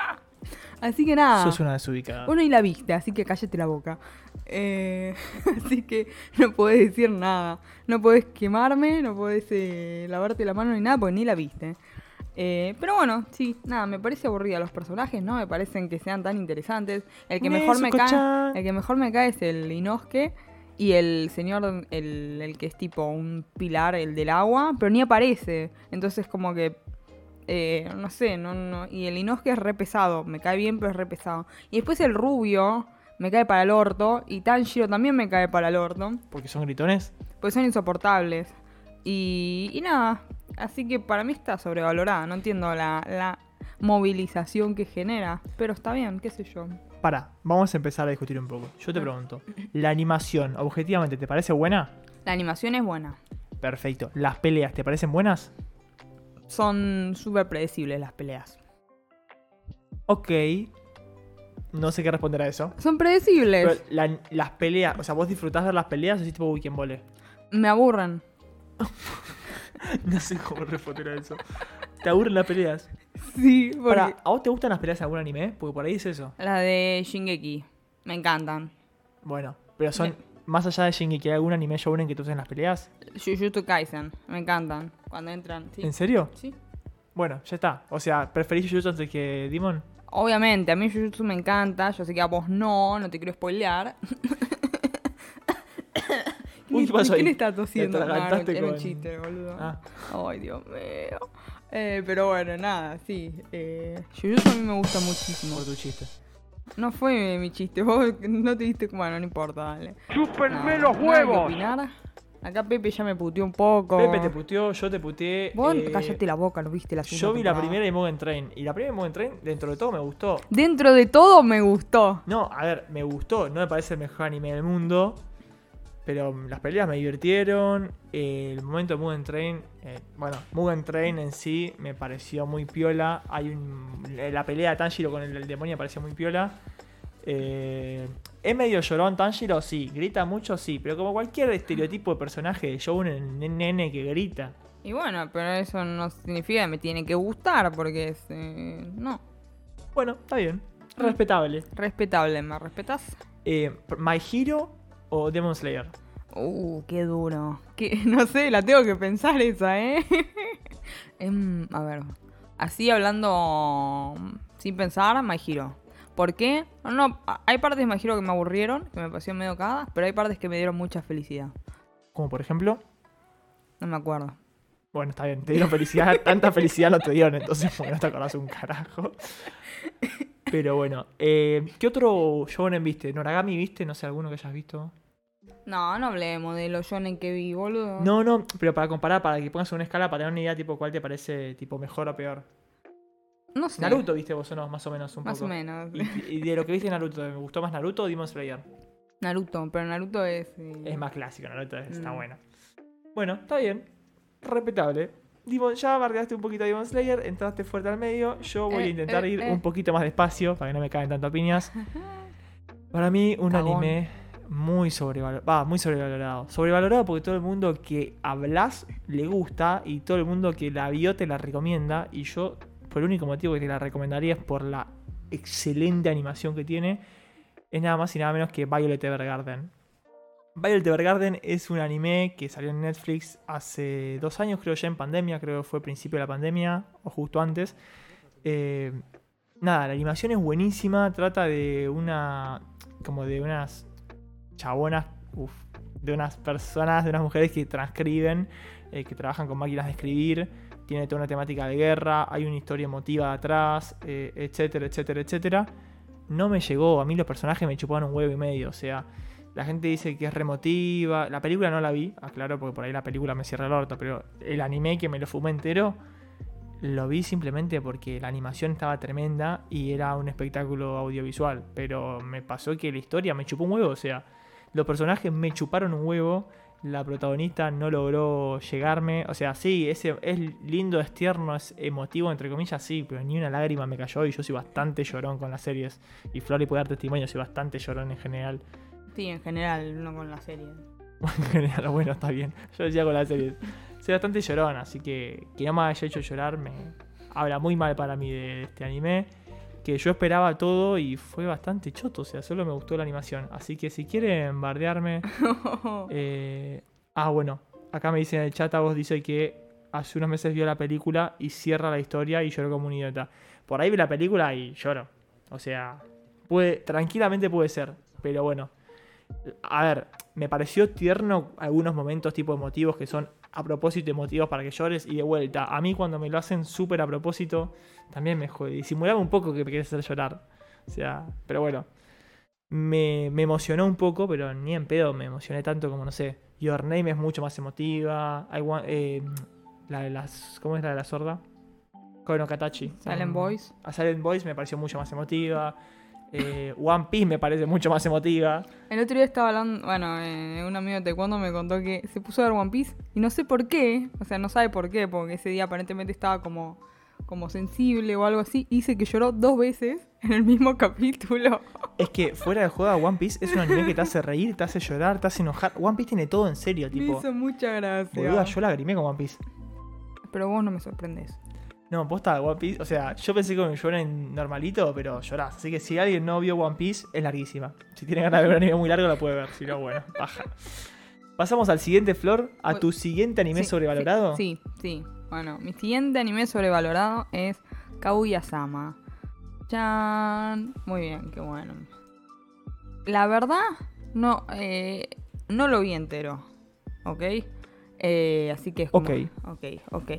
así que nada. Sos una desubicada. Vos no la viste, así que cállate la boca. Eh, así que no podés decir nada. No podés quemarme, no podés eh, lavarte la mano ni nada porque ni la viste. Eh, pero bueno, sí, nada, me parece aburrida los personajes, no me parecen que sean tan interesantes. El que mejor me cae, el que mejor me cae es el Inosuke y el señor, el, el que es tipo un pilar, el del agua, pero ni aparece. Entonces como que eh, no sé, no, no. Y el Inosuke es re pesado, me cae bien, pero es re pesado. Y después el rubio me cae para el orto. Y Tanjiro también me cae para el orto. Porque son gritones. Pues son insoportables. Y, y nada, así que para mí está sobrevalorada. No entiendo la, la movilización que genera. Pero está bien, qué sé yo. Para, vamos a empezar a discutir un poco. Yo te pregunto, ¿la animación objetivamente te parece buena? La animación es buena. Perfecto. ¿Las peleas te parecen buenas? Son súper predecibles las peleas. Ok. No sé qué responder a eso. Son predecibles. Pero la- las peleas, o sea, vos disfrutás ver las peleas o decís tipo, uy, quién vole. Me aburren. No sé cómo responder a eso. ¿Te aburren las peleas? Sí, porque... Para, ¿a vos te gustan las peleas de algún anime? Porque por ahí es eso. La de Shingeki. Me encantan. Bueno, pero son, más allá de Shingeki, ¿hay algún anime shounen que te usen las peleas? Jujutsu Kaisen. Me encantan. Cuando entran. Sí. ¿En serio? Sí. Bueno, ya está. O sea, ¿preferís Jujutsu antes que Demon? Obviamente, a mí Jujutsu me encanta. Yo sé que a vos no, no te quiero spoilear. Uy, ¿qué pasó ¿Quién ahí? está tosiendo? Te No, era un con- chiste, boludo. Ah. Ay, Dios mío. Eh, pero bueno, nada, sí. Eh, Jujutsu a mí me gusta muchísimo. Por tu chiste. No fue mi chiste, vos no te diste... Bueno, no importa, dale. ¡Chúpenme Nada, los huevos! opinar. Acá Pepe ya me puteó un poco. Pepe te puteó, yo te puteé. Vos eh, cállate la boca, ¿lo viste la Yo vi la primera de Mugen Train. Y la primera de Mugen Train, dentro de todo, me gustó. Dentro de todo me gustó. No, a ver, me gustó. No me parece el mejor anime del mundo. Pero las peleas me divirtieron. eh, el momento de Mugen Train. eh, bueno, Mugen Train en sí me pareció muy piola. Hay un. La pelea de Tanjiro con el, el demonio me pareció muy piola. Eh, ¿Es medio llorón Tanjiro? Sí. ¿Grita mucho? Sí. Pero como cualquier estereotipo de personaje de shounen, un nene que grita. Y bueno, pero eso no significa que me tiene que gustar, porque es... eh, no, Bueno, está bien. Respetable. respetable, ¿me respetas? Eh, ¿My Hero o Demon Slayer? Uh, qué duro. Que, no sé, la tengo que pensar esa, ¿eh? Em, a ver, así hablando mm, sin pensar, My Hero. ¿Por qué? No, hay partes Hero que me aburrieron, que me parecieron medio cagadas, pero hay partes que me dieron mucha felicidad. Como por ejemplo. No me acuerdo. Bueno, está bien, te dieron felicidad, tanta felicidad no te dieron, entonces bueno, no te acordás un carajo. Pero bueno, eh, ¿qué otro shonen viste? ¿Noragami viste? No sé, alguno que hayas visto. No, no hablemos de los shonen que vi, boludo. No, no, pero para comparar, para que pongas una escala, para tener una idea tipo cuál te parece tipo mejor o peor. No sé. Naruto viste vos o no, más o menos un Más poco. o menos. Y, y de lo que viste Naruto, ¿me gustó más Naruto o Demon Slayer? Naruto, pero Naruto es... eh, Es más clásico, Naruto es- está Mm. bueno. Bueno, está bien. Respetable. Demon, ya bardeaste un poquito a Demon Slayer, entraste fuerte al medio. Yo voy a Eh, intentar eh, ir un poquito más despacio para que no me caigan tanto a piñas. Para mí, un Cagón. anime Muy sobrevalorado. Va, muy sobrevalorado. Sobrevalorado porque todo el mundo que hablas le gusta y todo el mundo que la vio te la recomienda. Y yo, por el único motivo que te la recomendaría es por la excelente animación que tiene. Es nada más y nada menos que Violet Evergarden. Violet Evergarden es un anime que salió en Netflix hace dos años, creo ya en pandemia, creo que fue principio de la pandemia o justo antes. Eh, nada, la animación es buenísima, trata de una. como de unas chabonas, uf, de unas personas, de unas mujeres que transcriben, eh, que trabajan con máquinas de escribir. Tiene toda una temática de guerra, hay una historia emotiva atrás, eh, etcétera, etcétera, etcétera. No me llegó, a mí los personajes me chupaban un huevo y medio, o sea. La gente dice que es remotiva. La película no la vi, aclaro, porque por ahí la película me cierra el orto. Pero el anime que me lo fumé entero, lo vi simplemente porque la animación estaba tremenda y era un espectáculo audiovisual. Pero me pasó que la historia me chupó un huevo. O sea, los personajes me chuparon un huevo. La protagonista no logró llegarme. O sea, sí, es, es lindo, es tierno, es emotivo, entre comillas, sí, pero ni una lágrima me cayó y yo soy bastante llorón con las series. Y Flori puede dar testimonio, soy bastante llorón en general. Sí, en general, no con la serie. en general, bueno, está bien. Yo decía con las series. Soy bastante llorón, así que que no me haya hecho llorar me habla muy mal para mí de este anime. Que yo esperaba todo y fue bastante choto, o sea, solo me gustó la animación. Así que si quieren bardearme. eh, ah, bueno, acá me dice en el chat, a vos dice que hace unos meses vio la película y cierra la historia y lloró como un idiota. Por ahí vi la película y lloro. O sea, puede, tranquilamente puede ser, pero bueno. A ver, me pareció tierno algunos momentos tipo emotivos que son a propósito emotivos para que llores y de vuelta. A mí cuando me lo hacen súper a propósito, también me jode. Disimulaba un poco que me quería hacer llorar. O sea, pero bueno. Me, me, emocionó un poco, pero ni en pedo me emocioné tanto como, no sé. Your Name es mucho más emotiva. I want, eh, la de las. ¿Cómo es la de la sorda? Kono Katachi. Silent Boys. A Silent Boys me pareció mucho más emotiva. Eh, One Piece me parece mucho más emotiva. El otro día estaba hablando, bueno, eh, un amigo de taekwondo me contó que se puso a ver One Piece y no sé por qué, o sea, no sabe por qué, porque ese día aparentemente estaba como, como sensible o algo así, y dice que lloró dos veces en el mismo capítulo. Es que fuera de juego One Piece es un anime que te hace reír, te hace llorar, te hace enojar. One Piece tiene todo en serio, tipo. Me hizo mucha gracia. Boluda, yo lagrimé con One Piece. Pero vos no me sorprendes. No, posta One Piece. O sea, yo pensé que me lloran normalito, pero llorás. Así que si alguien no vio One Piece, es larguísima. Si tiene ganas de ver un anime muy largo, lo puede ver. Si no, bueno, baja. Pasamos al siguiente, Flor. A tu siguiente anime Sí, sobrevalorado. Sí, sí, sí. Bueno, mi siguiente anime sobrevalorado es Kaguya-sama. Chan. Muy bien, qué bueno. La verdad, no, eh, no lo vi entero. ¿Ok? Eh, así que es como... Ok. Ok, ok.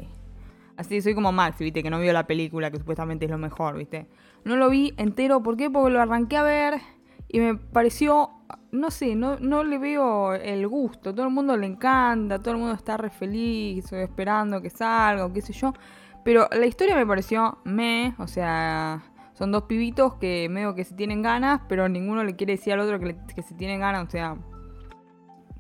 Así soy como Max, viste, que no vio la película, que supuestamente es lo mejor, viste. No lo vi entero, ¿por qué? Porque lo arranqué a ver y me pareció, no sé, no, no le veo el gusto. Todo el mundo le encanta, todo el mundo está re feliz, esperando que salga, o qué sé yo. Pero la historia me pareció me, o sea, son dos pibitos que medio que se tienen ganas, pero ninguno le quiere decir al otro que, le- que se tienen ganas, o sea,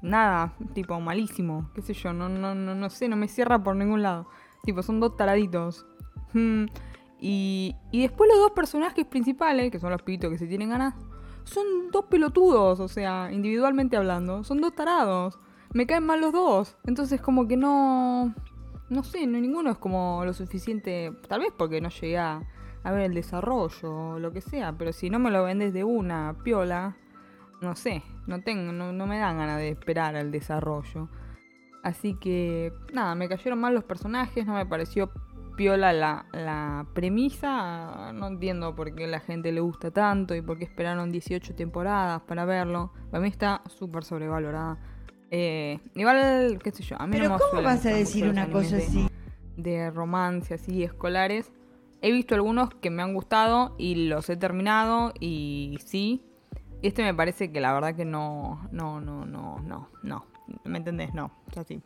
nada, tipo malísimo, qué sé yo, no, no, no, no sé, no me cierra por ningún lado. Tipo, son dos taraditos. Hmm. Y, y después los dos personajes principales, que son los pibitos que se tienen ganas, son dos pelotudos, o sea, individualmente hablando, son dos tarados. Me caen mal los dos. Entonces como que no... No sé, no, ninguno es como lo suficiente, tal vez porque no llegué a, a ver el desarrollo o lo que sea, pero si no me lo vendes de una piola, no sé, no tengo, no, no me dan ganas de esperar al desarrollo. Así que, nada, me cayeron mal los personajes, no me pareció piola la, la premisa. No entiendo por qué la gente le gusta tanto y por qué esperaron 18 temporadas para verlo. Para mí está súper sobrevalorada. Eh, igual, qué sé yo, a mí Pero no me ¿cómo vas a decir una cosa de- así? de romance así escolares. He visto algunos que me han gustado y los he terminado y sí. Este me parece que la verdad que no, no, no, no, no, no. ¿Me entendés? No, es así.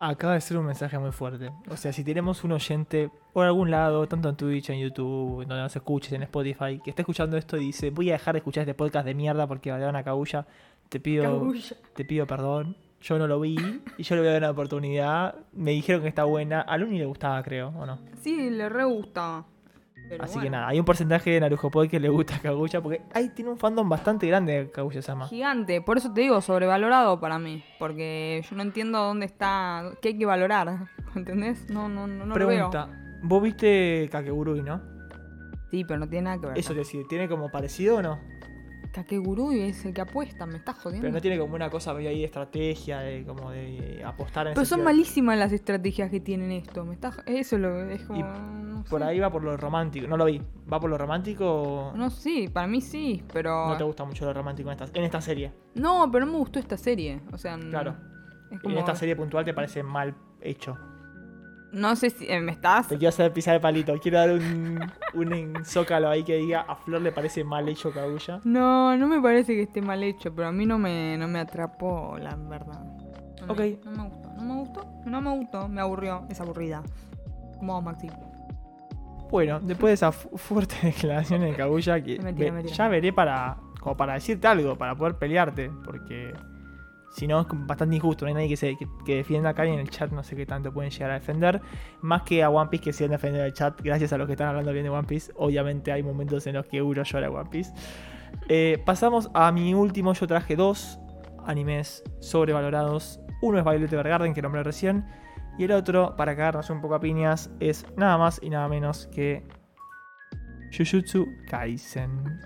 Acaba de ser un mensaje muy fuerte. O sea, si tenemos un oyente por algún lado, tanto en Twitch, en YouTube, en donde nos escuches, en Spotify, que está escuchando esto y dice, voy a dejar de escuchar este podcast de mierda porque va a dar una cabulla, te pido, Cabulla. te pido perdón. Yo no lo vi y yo le voy a dar una oportunidad. Me dijeron que está buena. A Luni le gustaba, creo, ¿o no? Sí, le re gusta. Pero Así que nada, hay un porcentaje de Narujo Pod que le gusta a Kaguya porque ahí tiene un fandom bastante grande de Kaguya Sama. Gigante, por eso te digo, sobrevalorado para mí. Porque yo no entiendo dónde está, qué hay que valorar. ¿Entendés? No, no, no, no lo veo. Pregunta, vos viste Kakegurui, ¿no? Sí, pero no tiene nada que ver. Eso te decide, ¿tiene como parecido o no? Kakegurui es el que apuesta, me estás jodiendo. Pero no tiene como una cosa medio ahí de estrategia, de como de apostar en Pero son malísimas las estrategias que tienen esto. Me estás, eso es lo es como. Y no Por sé. ahí va por lo romántico, no lo vi. ¿Va por lo romántico No, sí, para mí sí, pero. no te gusta mucho lo romántico en esta, en esta serie? No, pero no me gustó esta serie. O sea, Claro. Es En esta serie puntual te parece mal hecho. No sé si. eh, ¿Me estás? Te quiero hacer pisar el palito. Quiero dar un, un zócalo ahí que diga a Flor le parece mal hecho Kaguya. No, no me parece que esté mal hecho, pero a mí no me, no me atrapó, la verdad. No me- Ok. No me gustó, no me gustó, no me gustó, me aburrió, es aburrida. Como vos, Maxi. Bueno, después de esa fu- fuerte declaración de Kaguya, que Mentira, ve- mentira. ya veré para como para decirte algo, para poder pelearte, porque si no es bastante injusto, no hay nadie que, se, que, defienda acá y en el chat no sé qué tanto pueden llegar a defender, más que a One Piece que siguen defendiendo el chat, gracias a los que están hablando bien de One Piece, obviamente hay momentos en los que uno llora One Piece. Eh, pasamos a mi último, yo traje dos animes sobrevalorados, uno es Violet Evergarden, que nombré recién, y el otro, para cagarnos un poco a piñas, es nada más y nada menos que Jujutsu Kaisen.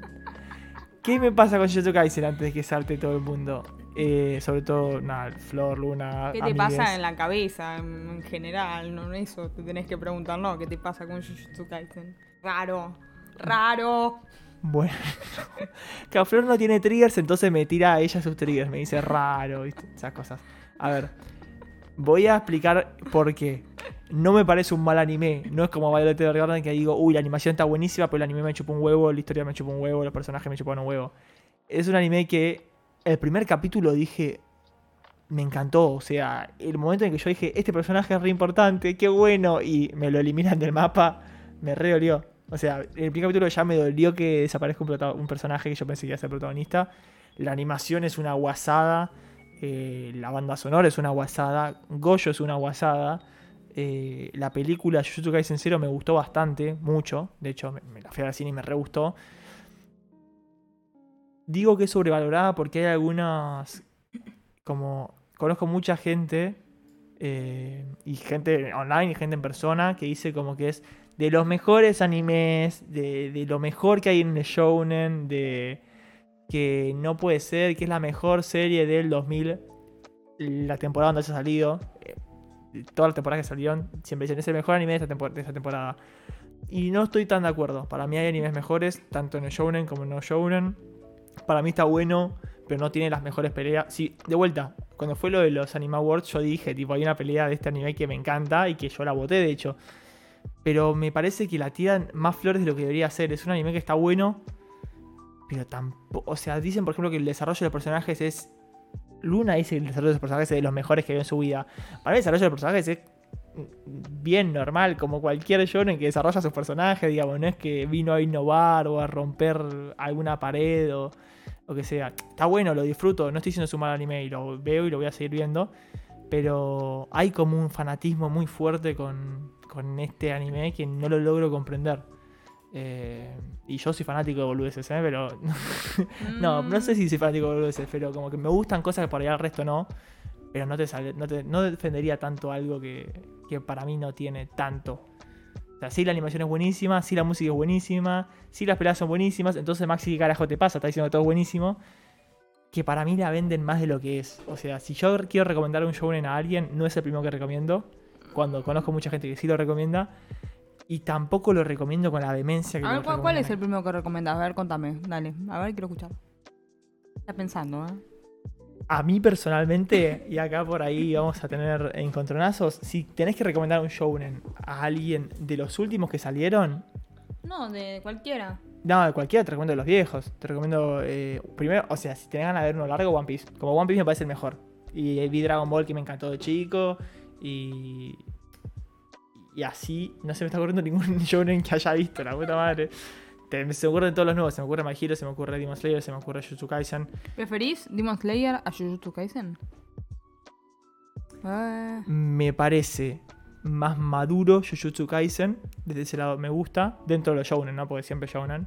¿Qué me pasa con Jujutsu Kaisen antes de que salte todo el mundo? Eh, sobre todo, nada, Flor, Luna. ¿Qué te amigues. pasa en la cabeza en, en general? No, eso te tenés que preguntar, no, ¿qué te pasa con Jujutsu Kaisen? Raro, raro. Bueno, que Flor no tiene triggers, entonces me tira a ella sus triggers. Me dice raro, ¿viste? Esas cosas. A ver, voy a explicar por qué. No me parece un mal anime. No es como Violet Evergarden que digo, uy, la animación está buenísima, pero el anime me chupa un huevo, la historia me chupa un huevo, los personajes me chupan un huevo. Es un anime que el primer capítulo dije, me encantó. O sea, el momento en que yo dije, este personaje es re importante, qué bueno, y me lo eliminan del mapa, me re dolió. O sea, el primer capítulo ya me dolió que desaparezca un, un personaje que yo pensé que iba a ser protagonista. La animación es una guasada. eh, la banda sonora es una guasada. Goyo es una guasada. eh, la película Jujutsu Kaisen Zero me gustó bastante, mucho. De hecho, me, me la fui al cine y me re gustó. Digo que es sobrevalorada porque hay algunas. Como. Conozco mucha gente. eh, y gente online y gente en persona que dice como que es de los mejores animes, de, de lo mejor que hay en el shounen, de que no puede ser, que es la mejor serie del 2000, la temporada donde haya salido, eh, todas las temporadas que salieron, siempre dicen es el mejor anime de esta, temporada. Y no estoy tan de acuerdo, para mí hay animes mejores, tanto en el shounen como en no shounen. Para mí está bueno, pero no tiene las mejores peleas. Sí, de vuelta, cuando fue lo de los Anime Awards, yo dije, tipo, hay una pelea de este anime que me encanta y que yo la voté, de hecho. Pero me parece que la tiran más flores de lo que debería ser. Es un anime que está bueno, pero tampoco. O sea, dicen, por ejemplo, que el desarrollo de los personajes es. Luna dice que el desarrollo de los personajes es de los mejores que vio en su vida. Para mí, el desarrollo de los personajes es bien normal, como cualquier shonen que desarrolla sus personajes, digamos. No es que vino a innovar o a romper alguna pared o lo que sea. Está bueno, lo disfruto. No estoy diciendo su mal anime y lo veo y lo voy a seguir viendo. Pero hay como un fanatismo muy fuerte con, con este anime que no lo logro comprender. Eh, y yo soy fanático de boludeces, ¿eh? Pero. no, no sé si soy fanático de boludeces, pero como que me gustan cosas que por ahí al resto no. Pero no te, sale- no no defendería tanto algo que, que para mí no tiene tanto. O sea, sí la animación es buenísima, sí la música es buenísima, sí las peleas son buenísimas. Entonces, Maxi, ¿qué carajo te pasa? Está diciendo todo buenísimo. Que para mí la venden más de lo que es. O sea, si yo quiero recomendar un shounen a alguien, no es el primero que recomiendo. Cuando conozco mucha gente que sí lo recomienda. Y tampoco lo recomiendo con la demencia que A ver, ¿cuál, cuál es el primero que recomendás? A ver, contame, dale. A ver, quiero escuchar. Está pensando, ¿eh? A mí personalmente, y acá por ahí vamos a tener encontronazos, si tenés que recomendar un shounen a alguien de los últimos que salieron, No, de cualquiera. no, de cualquiera te recomiendo los viejos. Te recomiendo, eh, primero, o sea, si tenés ganas de ver uno largo, One Piece. Como One Piece me parece el mejor. Y vi Dragon Ball que me encantó de chico. Y. Y así, no se me está ocurriendo ningún shounen que haya visto, la puta madre. Te- se me ocurren todos los nuevos, se me ocurre My Hero, se me ocurre Demon Slayer, se me ocurre Jujutsu Kaisen. ¿Preferís Demon Slayer a Jujutsu Kaisen? Eh, me parece más maduro Jujutsu Kaisen. Desde ese lado me gusta. Dentro de los shounen, ¿no? Porque siempre shounen.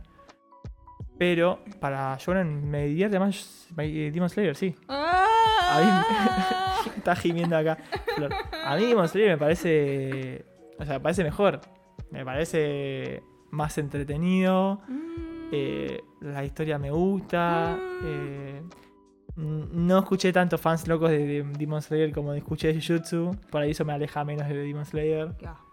Pero para shounen me divierte más eh, Demon Slayer, sí. Ah. Está gimiendo acá. Flor. A mí Demon Slayer me parece. O sea, me parece mejor. Me parece más entretenido. Mm. eh, la historia me gusta. eh, n- no escuché tantos fans locos de, de Demon Slayer como escuché de Jujutsu. Por ahí eso me aleja menos de Demon Slayer. Qué asco.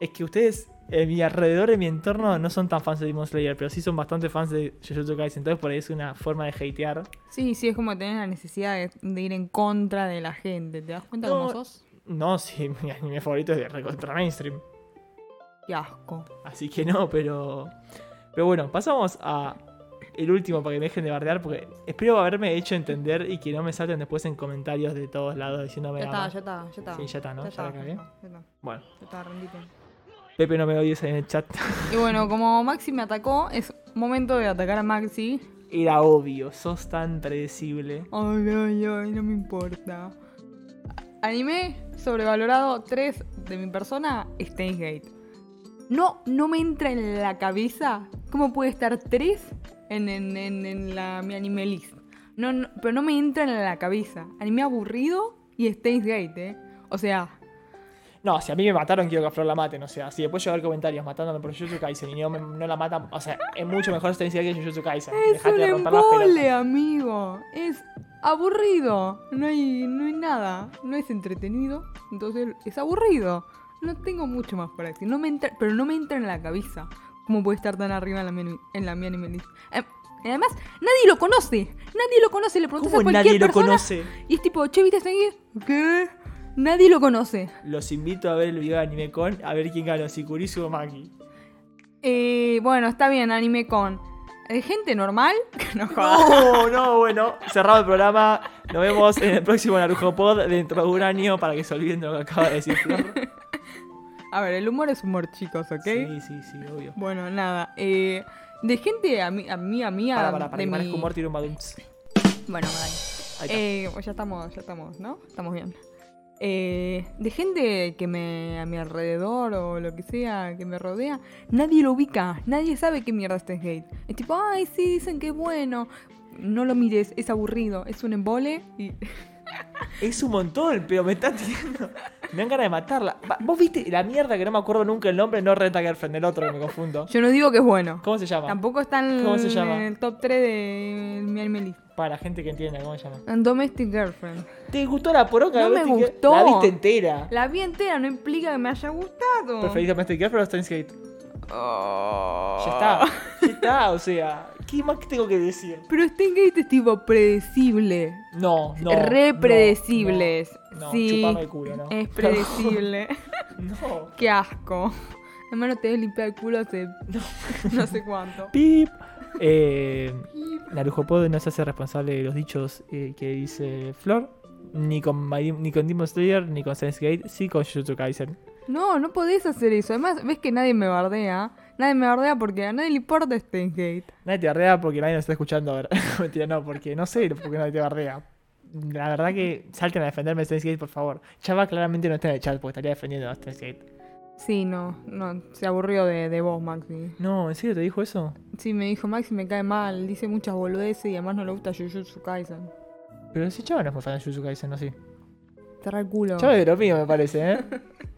Es que ustedes, en mi alrededor, en mi entorno, no son tan fans de Demon Slayer, pero sí son bastante fans de Jujutsu Kaisen. Entonces, por ahí es una forma de hatear. Sí, sí, es como tener la necesidad de, de ir en contra de la gente. ¿Te das cuenta No. cómo sos? No, sí, mi anime favorito es de recontra mainstream. Qué asco. Así que no, pero. Pero bueno, pasamos a el último para que me dejen de bardear, porque espero haberme hecho entender y que no me salten después en comentarios de todos lados diciéndome. Ya está, "Ah, ya está, ya está. Sí, ya está, ¿no? Ya está, ya está, ya está, Bueno, ya está, rendite. Pepe no me odies en el chat. Y bueno, como Maxi me atacó, es momento de atacar a Maxi. Era obvio, sos tan predecible. Ay, ay, ay, no me importa. Anime sobrevalorado 3 de mi persona, Steins Gate. No, no me entra en la cabeza cómo puede estar 3 en, en, en, en la, mi anime list. No, no, pero no me entra en la cabeza. Anime aburrido y Steins Gate, ¿eh? O sea, No, si a mí me mataron, quiero que a Flor la maten. O sea, si después llegar comentarios matándome por Jujutsu Kaisen y no, me- no la matan. O sea, es mucho mejor esta que Jujutsu Kaisen. es Dejate un de romper embole, amigo. Es aburrido. No hay, no hay nada. No es entretenido. Entonces es aburrido. No tengo mucho más para decir. No me entra, pero no me entra en la cabeza. ¿Cómo puede estar tan arriba en la, mi- en la mi anime list? Eh, y además, nadie lo conoce. Nadie lo conoce. Le preguntas a ¿Cómo cualquier nadie lo persona conoce? Y es tipo, che, ¿viste Gate? ¿Qué? Nadie lo conoce. Los invito a ver el video de Anime Con a ver quién ganó, si Kurisu o Maki. Eh, bueno, está bien, anime con. eh, gente normal. no. No, no, bueno, cerrado el programa. Nos vemos en el próximo Narujo Pod dentro de un año para que se olviden de lo que acaba de decir Flor. A ver, el humor es humor, chicos, ¿ok? Sí, sí, sí, obvio. Bueno, nada. Eh, de gente a mí, a mí, a mí, Para, para, para de que mi... parezca humor, tiro un badunts. Bueno, está. Eh, pues ya estamos, ya estamos, ¿no? Estamos bien. Eh, de gente que me a mi alrededor o lo que sea que me rodea, nadie lo ubica, nadie sabe qué mierda es Steins Gate. Es tipo, ay, sí, dicen que es bueno. No lo mires, es aburrido, es un embole y Es un montón, pero me están tirando. Me dan ganas de matarla. Va, ¿Vos viste la mierda que no me acuerdo nunca el nombre? No Renta Girlfriend, el otro que me confundo. yo no digo que es bueno. ¿Cómo se llama? Tampoco está en, ¿Cómo se llama? en el top 3 de mi anime. Para la gente que entienda, ¿cómo se llama? Domestic Girlfriend. ¿Te gustó la poronga? No ¿La me gustó. La viste entera. La vi entera, no implica que me haya gustado. ¿Preferís Domestic Girlfriend o Steins Gate? Oh. Ya está. Ya está, o sea. ¿Qué más tengo que decir? Pero Steins Gate es tipo predecible. No, no. Re predecibles. No, no, sí. chupame el culo, ¿no? Es predecible. No. Qué asco. Hermano, te debes limpiar el culo hace no, sé cuánto. Pip. Eh, Narujo Pod no se hace responsable de los dichos eh, que dice Flor. Ni con, My- ni con Demon Slayer, ni con Sense Gate, sí con Jujutsu Kaisen. No, no podés hacer eso. Además, ves que nadie me bardea. Nadie me bardea porque a nadie le importa Steins Gate. Nadie te bardea porque nadie nos está escuchando. A ver, mentira, no, porque no sé porque nadie te bardea. La verdad que salten a defenderme de Sense Gate, por favor. Chava claramente no está en el chat porque estaría defendiendo a Gate. Sí, no, no, se aburrió de, de vos, Maxi. No, ¿en serio te dijo eso? Sí, me dijo Maxi me cae mal, dice muchas boludeces y además no le gusta Jujutsu Kaisen. Pero si Chava no es muy fan de Jujutsu Kaisen, ¿no? Sí. El culo. Chava es de lo mío, me parece, ¿eh?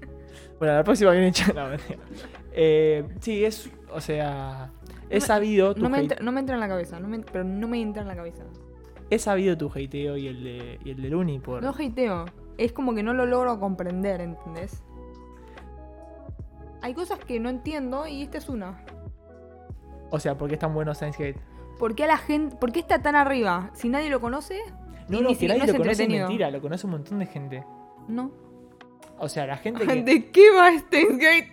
bueno, la próxima viene Chava. No, eh, sí, es. O sea. He sabido tu No me, entra, no me entra en la cabeza, no me, pero no me entra en la cabeza. He sabido tu hateo y el de, y el de Luni por. No hateo, es como que no lo logro comprender, ¿entendés? Hay cosas que no entiendo y esta es una. O sea, ¿por qué es tan bueno Science Gate? ¿Por qué a la gente, por qué está tan arriba? Si nadie lo conoce, No, no, que si- nadie no lo conoce es mentira, lo conoce un montón de gente. no. O sea, la gente que. ¿De qué va Steins Gate?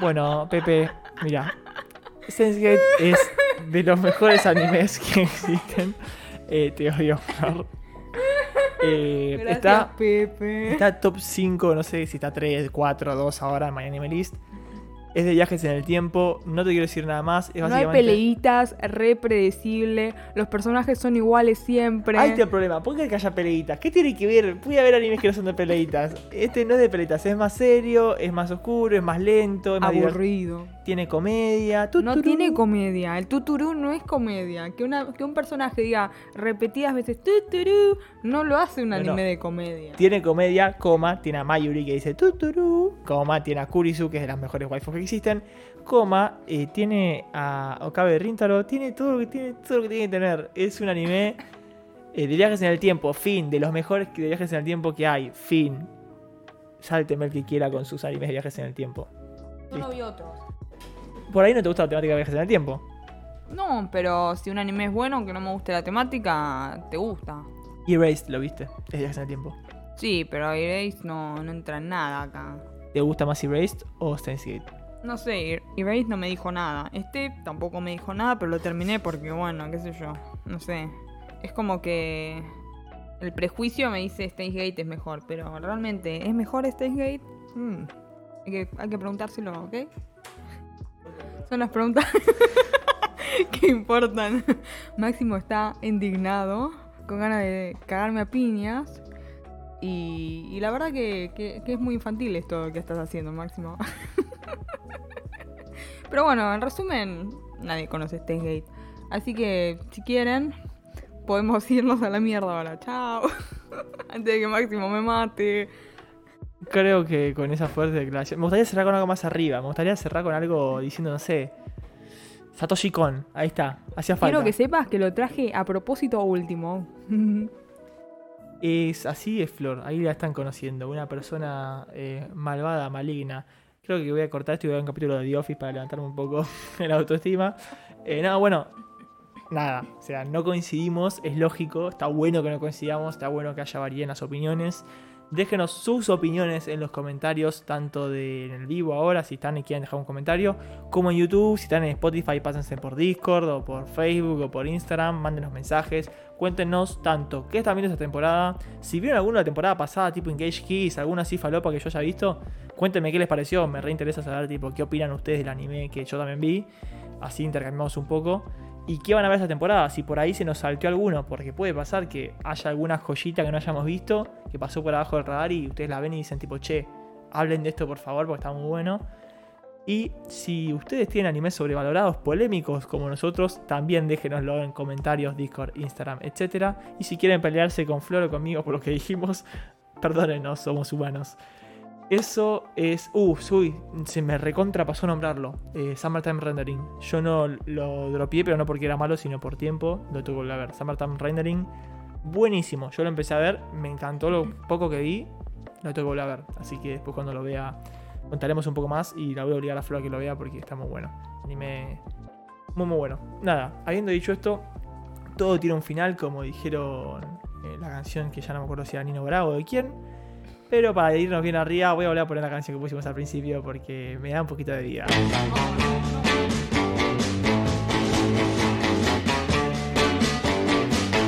Bueno, Pepe, mira. Steins Gate es de los mejores animes que existen. Eh, te odio, Flor. Eh, Gracias, está, Pepe. está top 5, no sé si está 3, 4, 2 ahora en My Anime List. Es de viajes en el tiempo. No te quiero decir nada más. Es No hay peleitas, re predecible. Los personajes son iguales siempre. Ahí está el problema. ¿Por qué que haya peleitas? ¿Qué tiene que ver? Puede haber animes que no son de peleitas. Este no es de peleitas. Es más serio, es más oscuro, es más lento, es más divertido. Tiene comedia. No tuturú. tiene comedia. El tuturú no es comedia. Que, una, que un personaje diga repetidas veces tuturú no lo hace un No, anime no. de comedia. Tiene comedia, coma, tiene a Mayuri que dice tuturu, coma, tiene a Kurisu, que es de las mejores waifus que existen, coma, eh, tiene a Okabe Rintaro, tiene todo lo que tiene, todo lo que tiene que tener. Es un anime eh, de viajes en el tiempo, fin, de los mejores de viajes en el tiempo que hay, fin. Sálteme el que quiera con sus animes de viajes en el tiempo. Yo no vi otros. Por ahí no te gusta la temática de viajes en el tiempo. No, pero si un anime es bueno, aunque no me guste la temática, te gusta. Erased, ¿lo viste? Es viajes en el tiempo. Sí, pero Erase no, no entra en nada acá. ¿Te gusta más Erased o Steins Gate? No sé, Erase no me dijo nada. Este tampoco me dijo nada, pero lo terminé porque, bueno, qué sé yo. No sé. Es como que el prejuicio me dice Steins Gate es mejor, pero realmente, ¿es mejor Steins Gate? Mm, Hay, que, hay que preguntárselo, ¿ok? Son las preguntas que importan. Máximo está indignado, con ganas de cagarme a piñas. Y, la verdad que, es muy infantil esto que estás haciendo, Máximo. Pero bueno, en resumen, nadie conoce Steins Gate. Así que, si quieren, podemos irnos a la mierda ahora. Chao. Antes de que Máximo me mate. Creo que con esa fuerte declaración. Me gustaría cerrar con algo más arriba. Me gustaría cerrar con algo diciendo, no sé. Satoshi Kon. Ahí está. Hacía falta. Quiero que sepas que lo traje a propósito último. Es así es Flor. Ahí la están conociendo. Una persona eh, malvada, maligna. Creo que voy a cortar esto y voy a ver un capítulo de The Office para levantarme un poco la autoestima. Eh, no, bueno. Nada. O sea, no coincidimos. Es lógico. Está bueno que no coincidamos. Está bueno que haya variedad en las opiniones. Déjenos sus opiniones en los comentarios, tanto de en el vivo ahora, si están y quieren dejar un comentario, como en YouTube, si están en Spotify, pásense por Discord o por Facebook o por Instagram, mándenos mensajes, cuéntenos tanto qué están viendo esta temporada, si vieron alguna de la temporada pasada, tipo Engage Keys, alguna así falopa que yo haya visto, cuéntenme qué les pareció, me reinteresa saber tipo qué opinan ustedes del anime que yo también vi, así intercambiamos un poco. ¿Y qué van a ver esta temporada? Si por ahí se nos salteó alguno, porque puede pasar que haya alguna joyita que no hayamos visto, que pasó por abajo del radar y ustedes la ven y dicen tipo, che, hablen de esto por favor porque está muy bueno. Y si ustedes tienen animes sobrevalorados, polémicos como nosotros, también déjenoslo en comentarios, Discord, Instagram, etc. Y si quieren pelearse con Flor o conmigo por lo que dijimos, perdónenos, somos humanos. Eso es. Uh, uy, se me recontra pasó nombrarlo. Eh, Summertime Rendering. Yo no lo dropié, pero no porque era malo, sino por tiempo. Lo tuve que volver a ver. Summertime Rendering. Buenísimo. Yo lo empecé a ver. Me encantó lo poco que vi. Lo tengo que volver a ver. Así que después cuando lo vea. Contaremos un poco más. Y la voy a obligar a Flor a que lo vea porque está muy bueno. Anime. Muy muy bueno. Nada, habiendo dicho esto. Todo tiene un final, como dijeron eh, la canción que ya no me acuerdo si era Nino Bravo o de quién. Pero para irnos bien arriba, voy a volver a poner la canción que pusimos al principio porque me da un poquito de vida.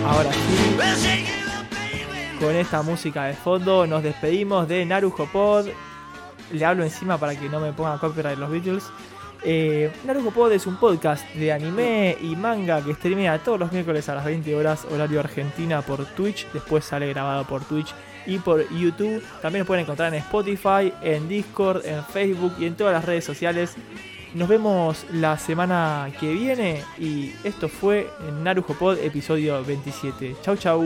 Ahora sí, con esta música de fondo nos despedimos de Narujo Pod. Le hablo encima para que no me pongan copyright los Beatles. Eh, Narujo Pod es un podcast de anime y manga que streamea todos los miércoles a las 20 horas horario argentina por Twitch. Después sale grabado por Twitch y por YouTube. También lo pueden encontrar en Spotify, en Discord, en Facebook y en todas las redes sociales. Nos vemos la semana que viene y esto fue Narujo Pod episodio 27. Chau chau.